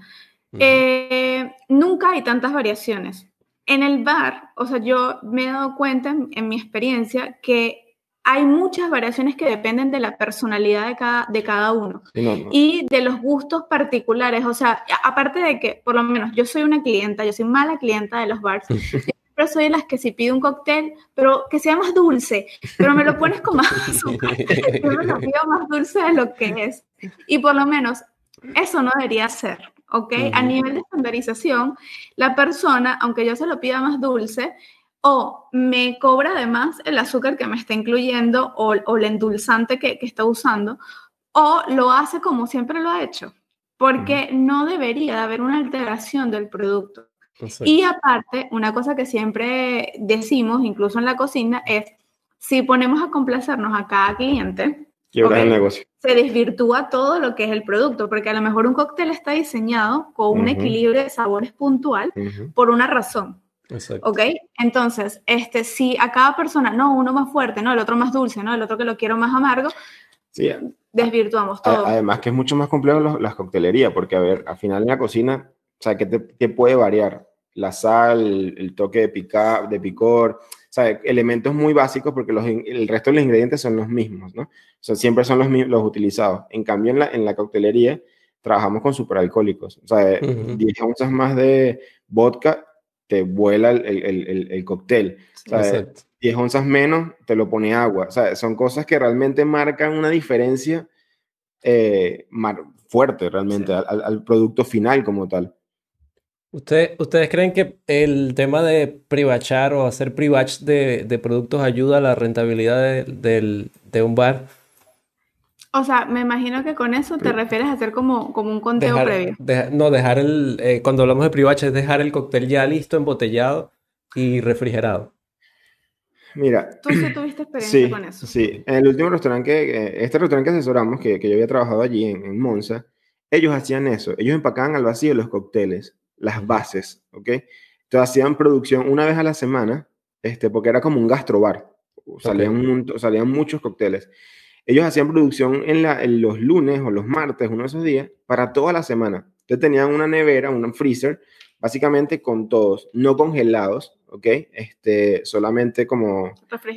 Eh, nunca hay tantas variaciones. En el bar, o sea, yo me he dado cuenta en, mi experiencia que hay muchas variaciones que dependen de la personalidad de cada, de cada uno y de los gustos particulares. O sea, aparte de que, por lo menos, yo soy una clienta, yo soy mala clienta de los bars. Soy de las que si pido un cóctel, pero que sea más dulce, pero me lo pones con más azúcar. Yo me lo pido más dulce de lo que es. Y por lo menos eso no debería ser, ¿ok? A nivel de estandarización, la persona, aunque yo se lo pida más dulce, o me cobra además el azúcar que me está incluyendo o, o el endulzante que, que, está usando, o lo hace como siempre lo ha hecho, porque no debería haber una alteración del producto. Y aparte, una cosa que siempre decimos, incluso en la cocina, es si ponemos a complacernos a cada cliente, se desvirtúa todo lo que es el producto, porque a lo mejor un cóctel está diseñado con un equilibrio de sabores puntual por una razón. ¿Ok? Entonces, este, si a cada persona, no, uno más fuerte, no, el otro más dulce, no, el otro que lo quiero más amargo, desvirtuamos todo. Además que es mucho más complejo las coctelerías, porque a ver, al final en la cocina, o sea, ¿qué, qué puede variar? La sal, el toque de, pica, de picor, sea, elementos muy básicos porque los, el resto de los ingredientes son los mismos, ¿no? O sea, siempre son los, los utilizados. En cambio, en la, en la coctelería trabajamos con superalcohólicos. O sea, 10 onzas más de vodka te vuela el, el, el, cóctel. O sea, 10 onzas menos te lo pone agua. Son cosas que realmente marcan una diferencia eh, fuerte realmente al, producto final como tal. ¿Ustedes creen que el tema de privachar o hacer privach de, de productos ayuda a la rentabilidad de, de, un bar? O sea, me imagino que con eso te refieres a hacer como, como un conteo previo. no, dejar el. Eh, cuando hablamos de privach es dejar el cóctel ya listo, embotellado y refrigerado. Mira. Tú sí tuviste experiencia con eso. Sí, en el último restaurante, este restaurante que asesoramos, que, que yo había trabajado allí en, en, Monza, ellos hacían eso. Ellos empacaban al vacío los cócteles, las bases, ¿ok? Entonces hacían producción una vez a la semana, este, porque era como un gastrobar. Salían, salían muchos cócteles. Ellos hacían producción en, la, en los lunes o los martes, uno de esos días, para toda la semana. Entonces tenían una nevera, un freezer, básicamente con todos, no congelados, ¿ok? Este, solamente como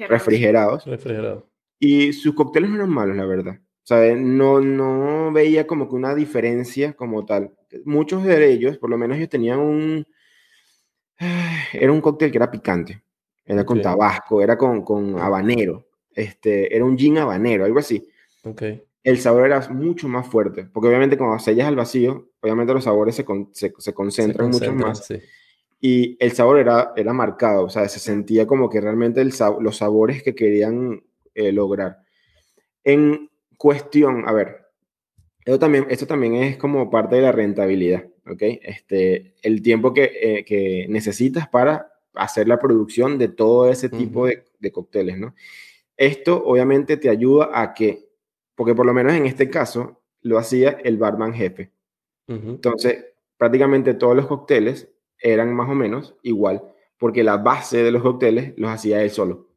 refrigerados. refrigerados. Y sus cócteles no eran malos, la verdad. O sea, no, no veía como que una diferencia como tal. Muchos de ellos, por lo menos ellos tenían un... Era un cóctel que era picante. Era con tabasco, era con, con habanero. Este, era un gin habanero, algo así. Okay. El sabor era mucho más fuerte, porque obviamente cuando sellas al vacío, obviamente los sabores se, se, se concentran mucho más. Sí y el sabor era, era marcado, o sea, se sentía como que realmente el, los sabores que querían eh, lograr. En cuestión, a ver, esto también, esto también es como parte de la rentabilidad, ¿ok? Este, el tiempo que, eh, que necesitas para hacer la producción de todo ese tipo de, de, cócteles, ¿no? Esto obviamente te ayuda a que, porque por lo menos en este caso lo hacía el barman jefe. Entonces, prácticamente todos los cócteles eran más o menos igual, porque la base de los cócteles los hacía él solo.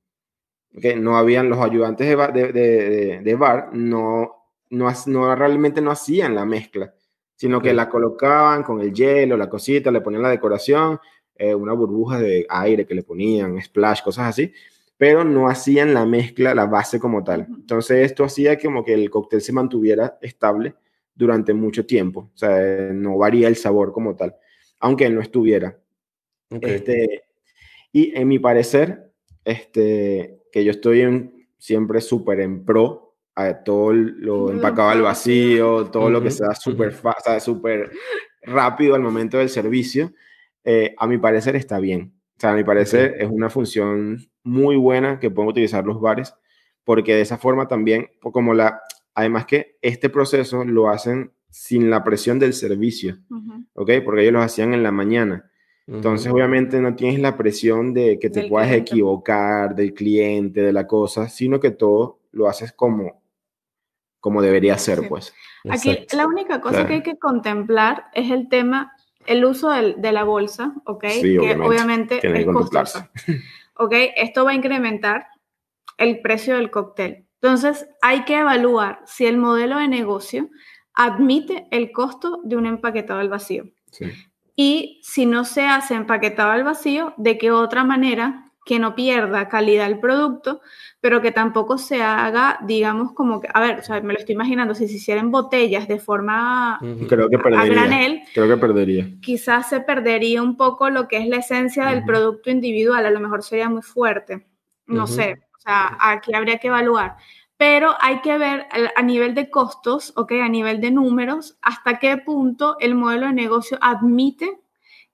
¿Okay? No habían los ayudantes de bar, de, bar no, no, no, realmente no hacían la mezcla, sino que la colocaban con el hielo, la cosita, le ponían la decoración, eh, una burbuja de aire que le ponían, splash, cosas así, pero no hacían la mezcla, la base como tal. Entonces esto hacía como que el cóctel se mantuviera estable durante mucho tiempo, o sea, no varía el sabor como tal aunque no estuviera. Este, y en mi parecer, este, que yo estoy siempre súper en pro a todo lo empacado al vacío, todo lo que sea súper súper rápido al momento del servicio, eh, a mi parecer está bien. O sea, a mi parecer es una función muy buena que pueden utilizar los bares, porque de esa forma también, como la, además que este proceso lo hacen sin la presión del servicio, ¿ok? Porque ellos lo hacían en la mañana. Entonces, obviamente, no tienes la presión de que te puedas equivocar del cliente, de la cosa, sino que todo lo haces como, como debería ser, pues. Aquí la única cosa que hay que contemplar es el tema, el uso de la bolsa, ¿ok? Sí, que obviamente, es costoso. ¿Ok? Esto va a incrementar el precio del cóctel. Entonces, hay que evaluar si el modelo de negocio admite el costo de un empaquetado al vacío. Y si no se hace empaquetado al vacío, ¿de qué otra manera que no pierda calidad el producto, pero que tampoco se haga, digamos, como que, a ver, me lo estoy imaginando, si se hicieran botellas de forma creo que perdería, a granel, creo que perdería. Quizás se perdería un poco lo que es la esencia del producto individual, a lo mejor sería muy fuerte, no sé, o sea, aquí habría que evaluar pero hay que ver a nivel de costos, ¿ok? A nivel de números, hasta qué punto el modelo de negocio admite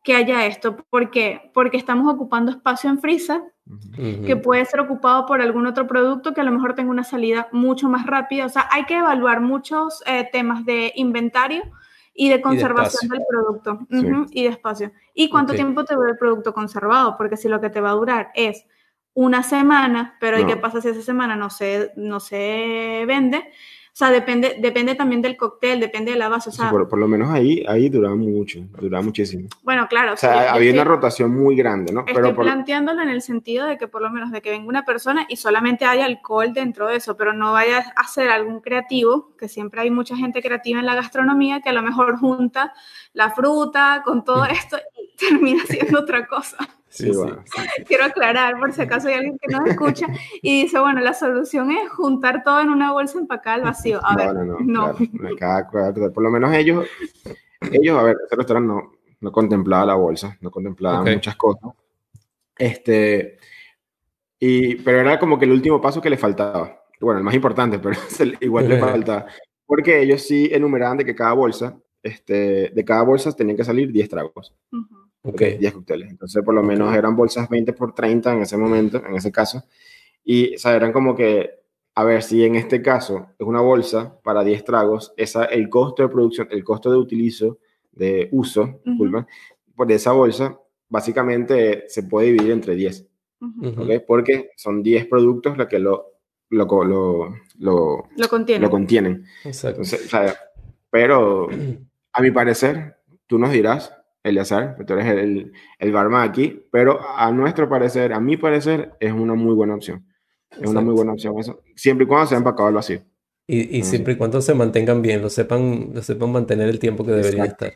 que haya esto. ¿Por qué? Porque estamos ocupando espacio en freezer que puede ser ocupado por algún otro producto que a lo mejor tenga una salida mucho más rápida. O sea, hay que evaluar muchos eh, temas de inventario y de conservación del producto y de espacio. ¿Y cuánto tiempo te dura el producto conservado? Porque si lo que te va a durar es una semana, pero ¿y qué pasa si esa semana no se, no se vende? O sea, depende, depende también del cóctel, depende de la base. O sea, por, lo menos ahí, ahí duraba mucho, duraba muchísimo. Bueno, claro. O sea, había una rotación muy grande, ¿no? Estoy planteándolo en el sentido de que por lo menos de que venga una persona y solamente haya alcohol dentro de eso, pero no vaya a ser algún creativo, que siempre hay mucha gente creativa en la gastronomía que a lo mejor junta la fruta con todo esto y termina siendo otra cosa. Sí, Quiero aclarar por si acaso hay alguien que no escucha y dice, bueno, la solución es juntar todo en una bolsa empacada al vacío. A ver, no. no, no. por lo menos ellos, ellos, a ver, ese restaurante no, no contemplaba la bolsa, no contemplaba muchas cosas. Este, y, pero era como que el último paso que le faltaba. Bueno, el más importante, pero igual le faltaba. porque ellos sí enumeraban de que cada bolsa, este, de cada bolsa tenían que salir 10 tragos. Ok. 10 cócteles. Entonces, por lo menos eran bolsas 20 por 30 en ese momento, en ese caso. Y, o sea, eran como que, a ver, si en este caso es una bolsa para 10 tragos, esa, el costo de producción, el costo de utilizo, de uso, disculpa, por esa bolsa, básicamente se puede dividir entre 10. Porque son 10 productos los que lo, lo, lo, lo, lo contienen. Lo contienen. Exacto. pero, a mi parecer, tú nos dirás, Eliazar, tú eres el, el barman aquí, pero a nuestro parecer, a mi parecer, es una muy buena opción. Es una muy buena opción eso, siempre y cuando sea empacado al vacío. Y, y siempre y cuando se mantengan bien, lo sepan, lo sepan mantener el tiempo que deberían estar.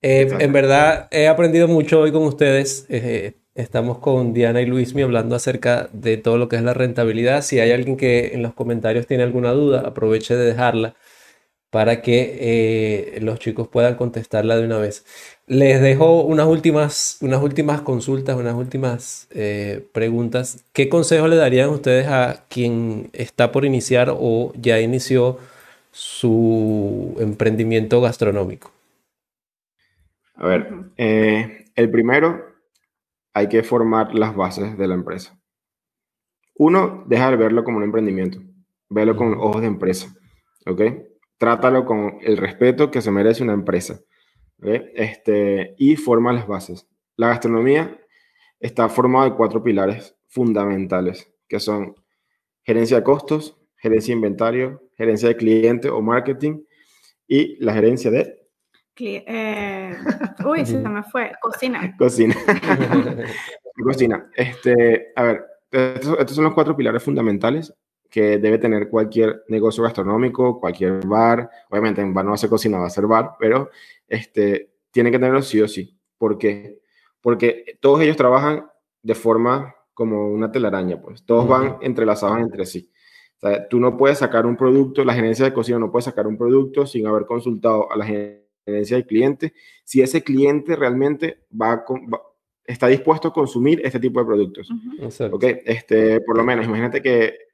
Eh, en verdad, he aprendido mucho hoy con ustedes. Eh, estamos con Diana y Luismi hablando acerca de todo lo que es la rentabilidad. Si hay alguien que en los comentarios tiene alguna duda, aproveche de dejarla para que eh, los chicos puedan contestarla de una vez. Les dejo unas últimas, unas últimas consultas, unas últimas preguntas. ¿Qué consejo le darían ustedes a quien está por iniciar o ya inició su emprendimiento gastronómico? A ver, eh, el primero, hay que formar las bases de la empresa. Uno, deja de verlo como un emprendimiento, verlo con ojos de empresa, ¿ok? Trátalo con el respeto que se merece una empresa, Este, y forma las bases. La gastronomía está formada de cuatro pilares fundamentales, que son gerencia de costos, gerencia de inventario, gerencia de cliente o marketing y la gerencia de eh, uy, se me fue. Cocina. Cocina. Cocina. Este, a ver, estos, son los cuatro pilares fundamentales que debe tener cualquier negocio gastronómico, cualquier bar. Obviamente en bar no va a ser cocina, va a ser bar, pero este, tiene que tenerlo sí o sí. ¿Por qué? Porque todos ellos trabajan de forma como una telaraña, pues. Todos van entrelazados entre sí. O sea, tú no puedes sacar un producto, la gerencia de cocina no puede sacar un producto sin haber consultado a la gerencia del cliente, si ese cliente realmente va, está dispuesto a consumir este tipo de productos. Este, por lo menos, imagínate que,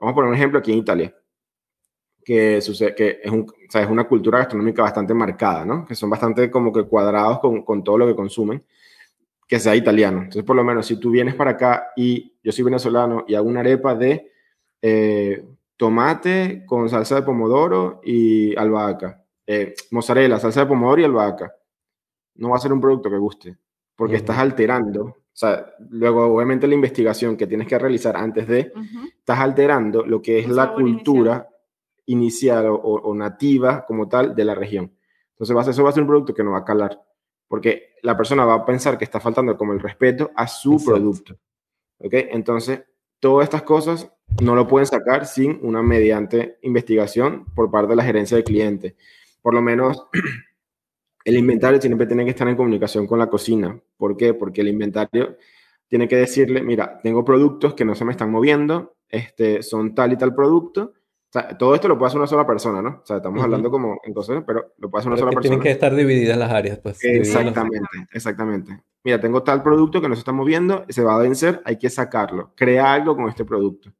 vamos a poner un ejemplo aquí en Italia, que, sucede, que es, un, es una cultura gastronómica bastante marcada, ¿no? Que son bastante como que cuadrados con, con todo lo que consumen, que sea italiano. Entonces, por lo menos, si tú vienes para acá y yo soy venezolano y hago una arepa de eh, tomate con salsa de pomodoro y albahaca eh, mozzarella, salsa de pomodoro y albahaca. No va a ser un producto que guste, porque estás alterando, o sea, luego obviamente la investigación que tienes que realizar antes de, estás alterando lo que es la cultura inicial, o, nativa como tal de la región. Entonces va a eso va a ser un producto que no va a calar, porque la persona va a pensar que está faltando como el respeto a su producto. ¿Ok? Entonces, todas estas cosas no lo pueden sacar sin una mediante investigación por parte de la gerencia de cliente por lo menos el inventario siempre tiene que estar en comunicación con la cocina. ¿Por qué? Porque el inventario tiene que decirle, mira, tengo productos que no se me están moviendo, este, son tal y tal producto. O sea, todo esto lo puede hacer una sola persona, ¿no? O sea, estamos hablando como entonces, pero lo puede hacer una sola persona. Tienen que estar divididas las áreas, pues. Exactamente, exactamente. Mira, tengo tal producto que no se está moviendo, se va a vencer, hay que sacarlo. Crea algo con este producto.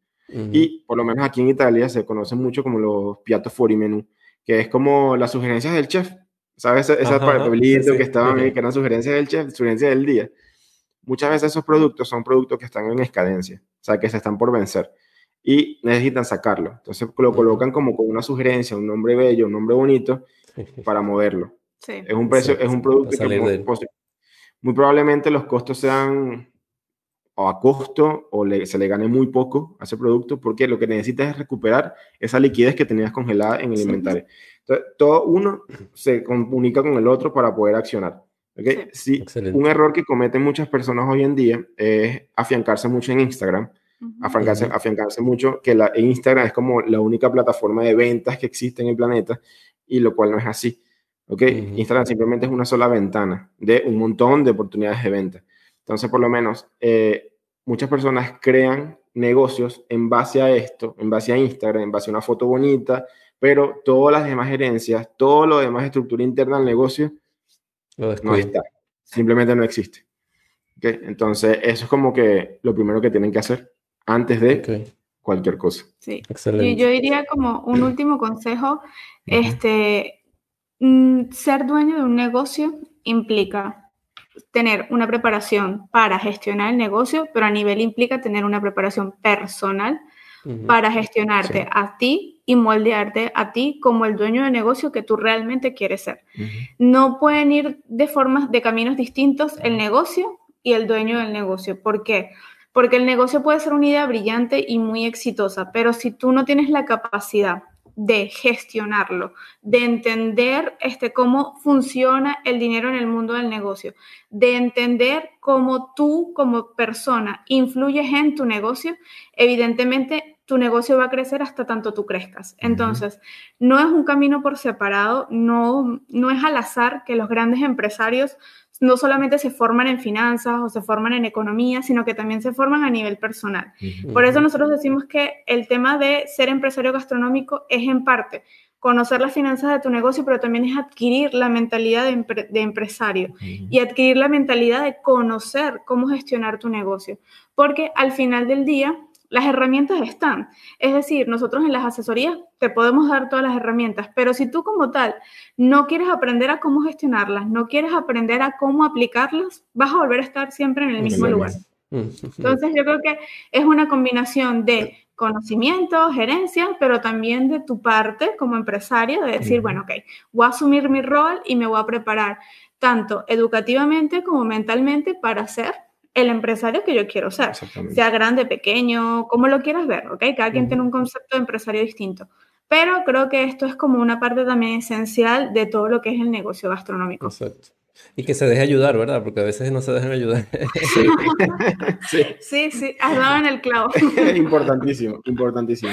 Y por lo menos aquí en Italia se conoce mucho como los piatos fuori menú que es como las sugerencias del chef. ¿Sabes? Esa papelito que estaban ahí, que eran sugerencias del chef, sugerencias del día. Muchas veces esos productos son productos que están en escadencia, o sea, que se están por vencer y necesitan sacarlo. Entonces lo colocan como con una sugerencia, un nombre bello, un nombre bonito para moverlo. Es un precio, es un producto que muy probablemente los costos sean o a costo o se le gane muy poco a ese producto porque lo que necesitas es recuperar esa liquidez que tenías congelada en el inventario. Entonces, todo uno se comunica con el otro para poder accionar. ¿okay? Sí. un error que cometen muchas personas hoy en día es afiancarse mucho en Instagram, afiancarse, afiancarse, mucho que la, Instagram es como la única plataforma de ventas que existe en el planeta y lo cual no es así. ¿okay? Instagram simplemente es una sola ventana de un montón de oportunidades de venta. Entonces, por lo menos, eh, muchas personas crean negocios en base a esto, en base a Instagram, en base a una foto bonita, pero todas las demás gerencias, todo lo demás estructura interna del negocio no está, simplemente no existe. ¿Okay? Entonces, eso es como que lo primero que tienen que hacer antes de cualquier cosa. Sí, Excelente. Yo, diría como un último consejo, este, mm, ser dueño de un negocio implica tener una preparación para gestionar el negocio, pero a nivel implica tener una preparación personal para gestionarte a ti y moldearte a ti como el dueño de negocio que tú realmente quieres ser. No pueden ir de formas, de caminos distintos el negocio y el dueño del negocio. ¿Por qué? Porque el negocio puede ser una idea brillante y muy exitosa, pero si tú no tienes la capacidad de gestionarlo, de entender este, cómo funciona el dinero en el mundo del negocio, de entender cómo tú como persona influyes en tu negocio, evidentemente tu negocio va a crecer hasta tanto tú crezcas. Entonces, no es un camino por separado, no, no es al azar que los grandes empresarios no solamente se forman en finanzas o se forman en economía, sino que también se forman a nivel personal. Por eso nosotros decimos que el tema de ser empresario gastronómico es en parte conocer las finanzas de tu negocio, pero también es adquirir la mentalidad de, empresario y adquirir la mentalidad de conocer cómo gestionar tu negocio. Porque al final del día, las herramientas están. Es decir, nosotros en las asesorías te podemos dar todas las herramientas, pero si tú como tal no quieres aprender a cómo gestionarlas, no quieres aprender a cómo aplicarlas, vas a volver a estar siempre en el mismo lugar. Entonces yo creo que es una combinación de conocimiento, gerencia, pero también de tu parte como empresario, de decir, bueno, ok, voy a asumir mi rol y me voy a preparar tanto educativamente como mentalmente para hacer el empresario que yo quiero ser, sea grande, pequeño, como lo quieras ver, ¿ok? Cada quien tiene un concepto de empresario distinto. Pero creo que esto es como una parte también esencial de todo lo que es el negocio gastronómico. Exacto. Y que se deje ayudar, ¿verdad? Porque a veces no se dejan ayudar. Sí, sí, sí, has dado en el clavo. importantísimo, importantísimo.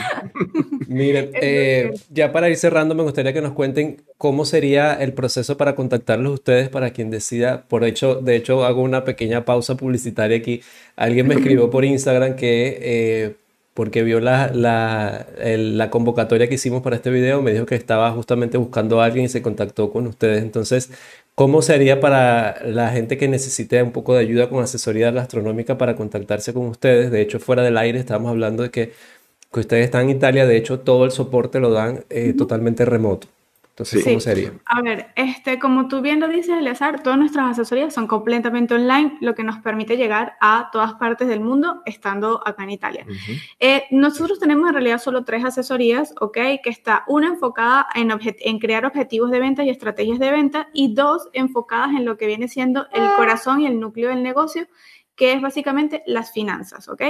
Miren, eh, ya para ir cerrando, me gustaría que nos cuenten cómo sería el proceso para contactarlos ustedes para quien decida. Por hecho, de hecho, hago una pequeña pausa publicitaria aquí. Alguien me escribió por Instagram que... Eh, porque vio la, la, la, convocatoria que hicimos para este video, me dijo que estaba justamente buscando a alguien y se contactó con ustedes. Entonces, ¿Cómo sería para la gente que necesite un poco de ayuda con asesoría gastronómica para contactarse con ustedes? De hecho, fuera del aire estábamos hablando de que, que ustedes están en Italia, de hecho todo el soporte lo dan eh, totalmente remoto. Entonces, ¿cómo sería? A ver, este, como tú bien lo dices, Eleazar, todas nuestras asesorías son completamente online, lo que nos permite llegar a todas partes del mundo estando acá en Italia. Eh, nosotros tenemos en realidad solo tres asesorías, ¿ok? Que está una enfocada en, en crear objetivos de venta y estrategias de venta y dos enfocadas en lo que viene siendo el corazón y el núcleo del negocio, que es básicamente las finanzas, ¿ok?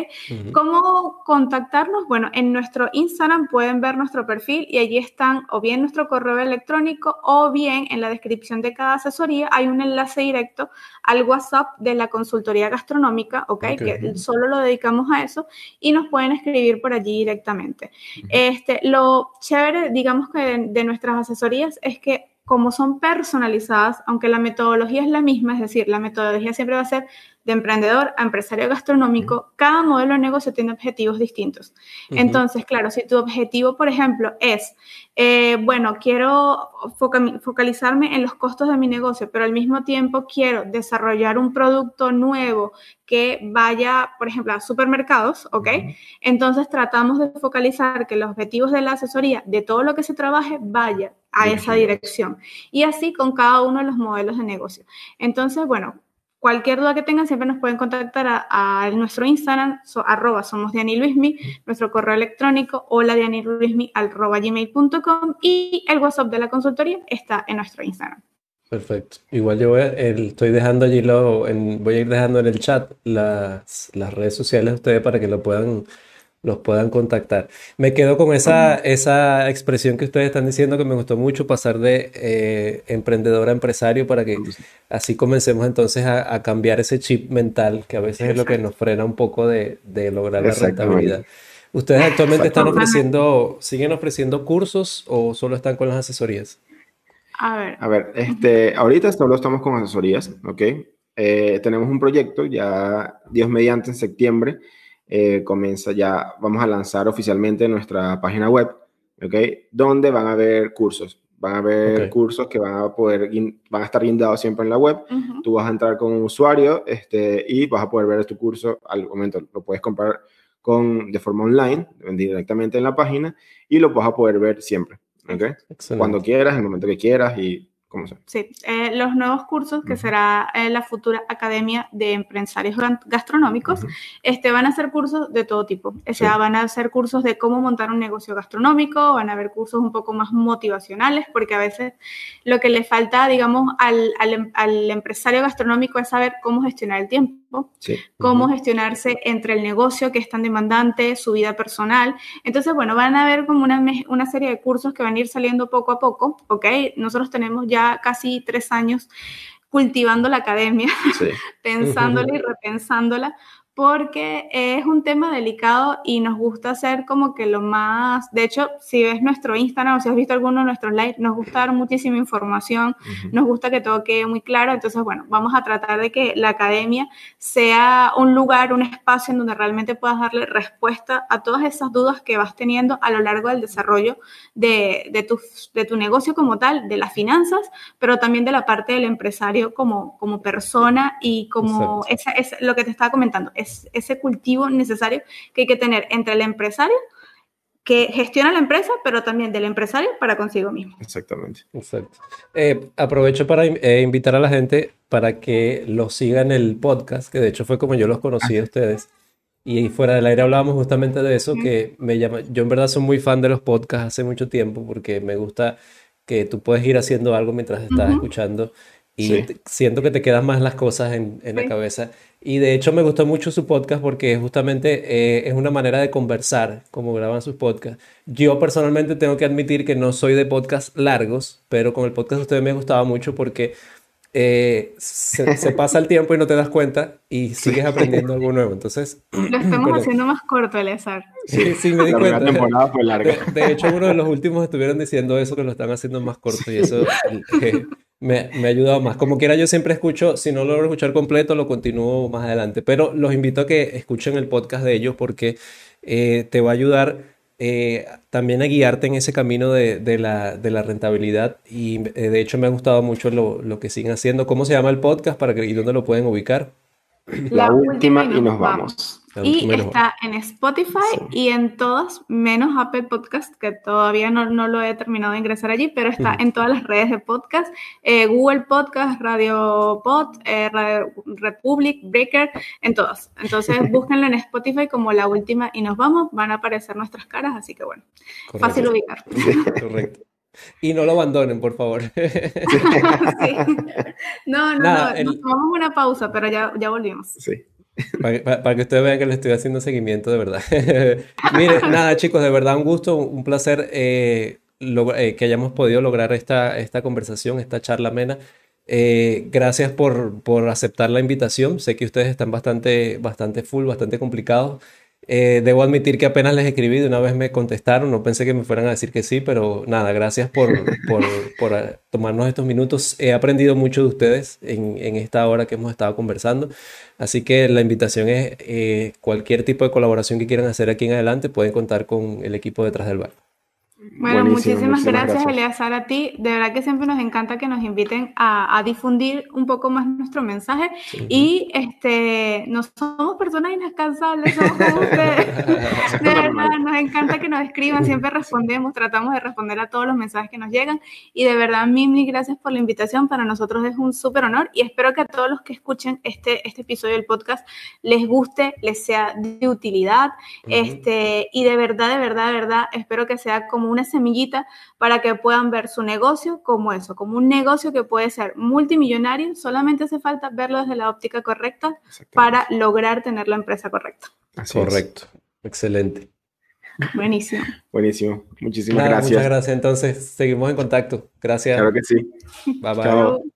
¿Cómo contactarnos? Bueno, en nuestro Instagram pueden ver nuestro perfil y allí están o bien nuestro correo electrónico o bien en la descripción de cada asesoría hay un enlace directo al WhatsApp de la consultoría gastronómica, ¿ok? Que solo lo dedicamos a eso y nos pueden escribir por allí directamente. este, lo chévere, digamos que de nuestras asesorías es que como son personalizadas, aunque la metodología es la misma, es decir, la metodología siempre va a ser de emprendedor a empresario gastronómico, cada modelo de negocio tiene objetivos distintos. Entonces, claro, si tu objetivo, por ejemplo, es, eh, bueno, quiero focalizarme en los costos de mi negocio, pero al mismo tiempo quiero desarrollar un producto nuevo que vaya, por ejemplo, a supermercados, ¿ok? Entonces tratamos de focalizar que los objetivos de la asesoría, de todo lo que se trabaje, vaya a esa dirección. Y así con cada uno de los modelos de negocio. Entonces, bueno, Cualquier duda que tengan, siempre nos pueden contactar a, nuestro Instagram, arroba somos Luismi, nuestro correo electrónico, hola Luismi, arroba gmail.com y el WhatsApp de la consultoría está en nuestro Instagram. Perfecto. Igual yo voy estoy dejando allí, lo, voy a ir dejando en el chat las, las redes sociales de ustedes para que lo puedan los puedan contactar. Me quedo con esa, esa expresión que ustedes están diciendo que me gustó mucho, pasar de eh, emprendedor a empresario para que así comencemos entonces a, cambiar ese chip mental que a veces es lo que nos frena un poco de, lograr la rentabilidad. ¿Ustedes actualmente están ofreciendo, siguen ofreciendo cursos o solo están con las asesorías? A ver. A ver, este, ahorita solo estamos con asesorías, ¿ok? Eh, tenemos un proyecto ya, Dios mediante, en septiembre, eh, comienza ya, vamos a lanzar oficialmente nuestra página web, ¿ok? Donde van a haber cursos. Van a haber cursos que van a poder, van a estar guindados siempre en la web. Tú vas a entrar con un usuario este, y vas a poder ver tu curso al momento. Lo puedes comprar con, de forma online, directamente en la página, y lo vas a poder ver siempre. ¿okay? Cuando quieras, en el momento que quieras y ¿Cómo Sí, eh, los nuevos cursos, que será eh, la futura Academia de Empresarios Gastronómicos, este, van a ser cursos de todo tipo. O sea, van a ser cursos de cómo montar un negocio gastronómico, van a haber cursos un poco más motivacionales, porque a veces lo que le falta, digamos, al, al, al empresario gastronómico es saber cómo gestionar el tiempo cómo gestionarse entre el negocio que es tan demandante, su vida personal. Entonces, bueno, van a haber como una, una serie de cursos que van a ir saliendo poco a poco, ¿ok? Nosotros tenemos ya casi tres años cultivando la academia, pensándola y repensándola, porque es un tema delicado y nos gusta hacer como que lo más, de hecho, si ves nuestro Instagram o si has visto alguno de nuestros lives, nos gusta dar muchísima información, nos gusta que todo quede muy claro, entonces bueno, vamos a tratar de que la academia sea un lugar, un espacio en donde realmente puedas darle respuesta a todas esas dudas que vas teniendo a lo largo del desarrollo de, de, tu, de tu negocio como tal, de las finanzas, pero también de la parte del empresario como, como persona y como esa, es lo que te estaba comentando ese cultivo necesario que hay que tener entre el empresario que gestiona la empresa, pero también del empresario para consigo mismo. Exactamente. Exacto. Eh, aprovecho para eh, invitar a la gente para que los sigan el podcast, que de hecho fue como yo los conocí a ustedes. Y fuera del aire hablábamos justamente de eso, que me llama, yo en verdad soy muy fan de los podcasts hace mucho tiempo, porque me gusta que tú puedes ir haciendo algo mientras estás escuchando y siento que te quedan más las cosas en, en la cabeza. Y de hecho me gustó mucho su podcast porque justamente eh, es una manera de conversar, como graban sus podcasts. Yo personalmente tengo que admitir que no soy de podcasts largos, pero con el podcast de ustedes me gustaba mucho porque eh, se, pasa el tiempo y no te das cuenta y sigues aprendiendo algo nuevo. Entonces, lo estamos haciendo más corto, Eleazar. Sí, sí, me di cuenta. Temporada fue larga. De, hecho, uno de los últimos estuvieron diciendo eso, que lo están haciendo más corto y eso eh, me, me, ha ayudado más. Como quiera, yo siempre escucho, si no lo logro escuchar completo, lo continúo más adelante. Pero los invito a que escuchen el podcast de ellos porque eh, te va a ayudar eh, también a guiarte en ese camino de, de, la, de la, rentabilidad. Y eh, de hecho me ha gustado mucho lo, lo, que siguen haciendo. ¿Cómo se llama el podcast para que, y dónde lo pueden ubicar? La, última, y nos vamos. Y está en Spotify y en todas, menos Apple Podcast, que todavía no, no, lo he terminado de ingresar allí, pero está en todas las redes de podcast, eh, Google Podcast, Radio Pod, eh, Radio Republic, Breaker, en todas. Entonces búsquenlo en Spotify como la última y nos vamos, van a aparecer nuestras caras, así que bueno, fácil ubicar. correcto. Y no lo abandonen, por favor. No, no, no, nos tomamos una pausa, pero ya, ya volvimos. Sí. Para, que ustedes vean que le estoy haciendo seguimiento de verdad. Mire, nada chicos, de verdad un gusto, un placer eh, eh, que hayamos podido lograr esta, esta conversación, esta charla amena. Eh, gracias por, por, aceptar la invitación. Sé que ustedes están bastante, bastante full, bastante complicados. Eh, debo admitir que apenas les escribí, de una vez me contestaron, no pensé que me fueran a decir que sí, pero nada, gracias por, por, eh, tomarnos estos minutos. He aprendido mucho de ustedes en, en, esta hora que hemos estado conversando, así que la invitación es eh, cualquier tipo de colaboración que quieran hacer aquí en adelante, pueden contar con el equipo detrás del bar. Bueno, muchísimas, gracias, Eleazar, a ti. De verdad que siempre nos encanta que nos inviten a, difundir un poco más nuestro mensaje. Y este, no somos personas inalcanzables, somos como ustedes. De verdad, nos encanta que nos escriban, siempre respondemos, tratamos de responder a todos los mensajes que nos llegan. Y de verdad, mil, mil gracias por la invitación. Para nosotros es un súper honor y espero que a todos los que escuchen este, este episodio del podcast les guste, les sea de utilidad. este, y de verdad, de verdad, de verdad, espero que sea como una semillita para que puedan ver su negocio como eso, como un negocio que puede ser multimillonario, solamente hace falta verlo desde la óptica correcta para lograr tener la empresa correcta. Correcto, excelente. Buenísimo. Buenísimo. Muchísimas gracias. Muchas gracias. Entonces, seguimos en contacto. Gracias. Claro que sí. Bye bye.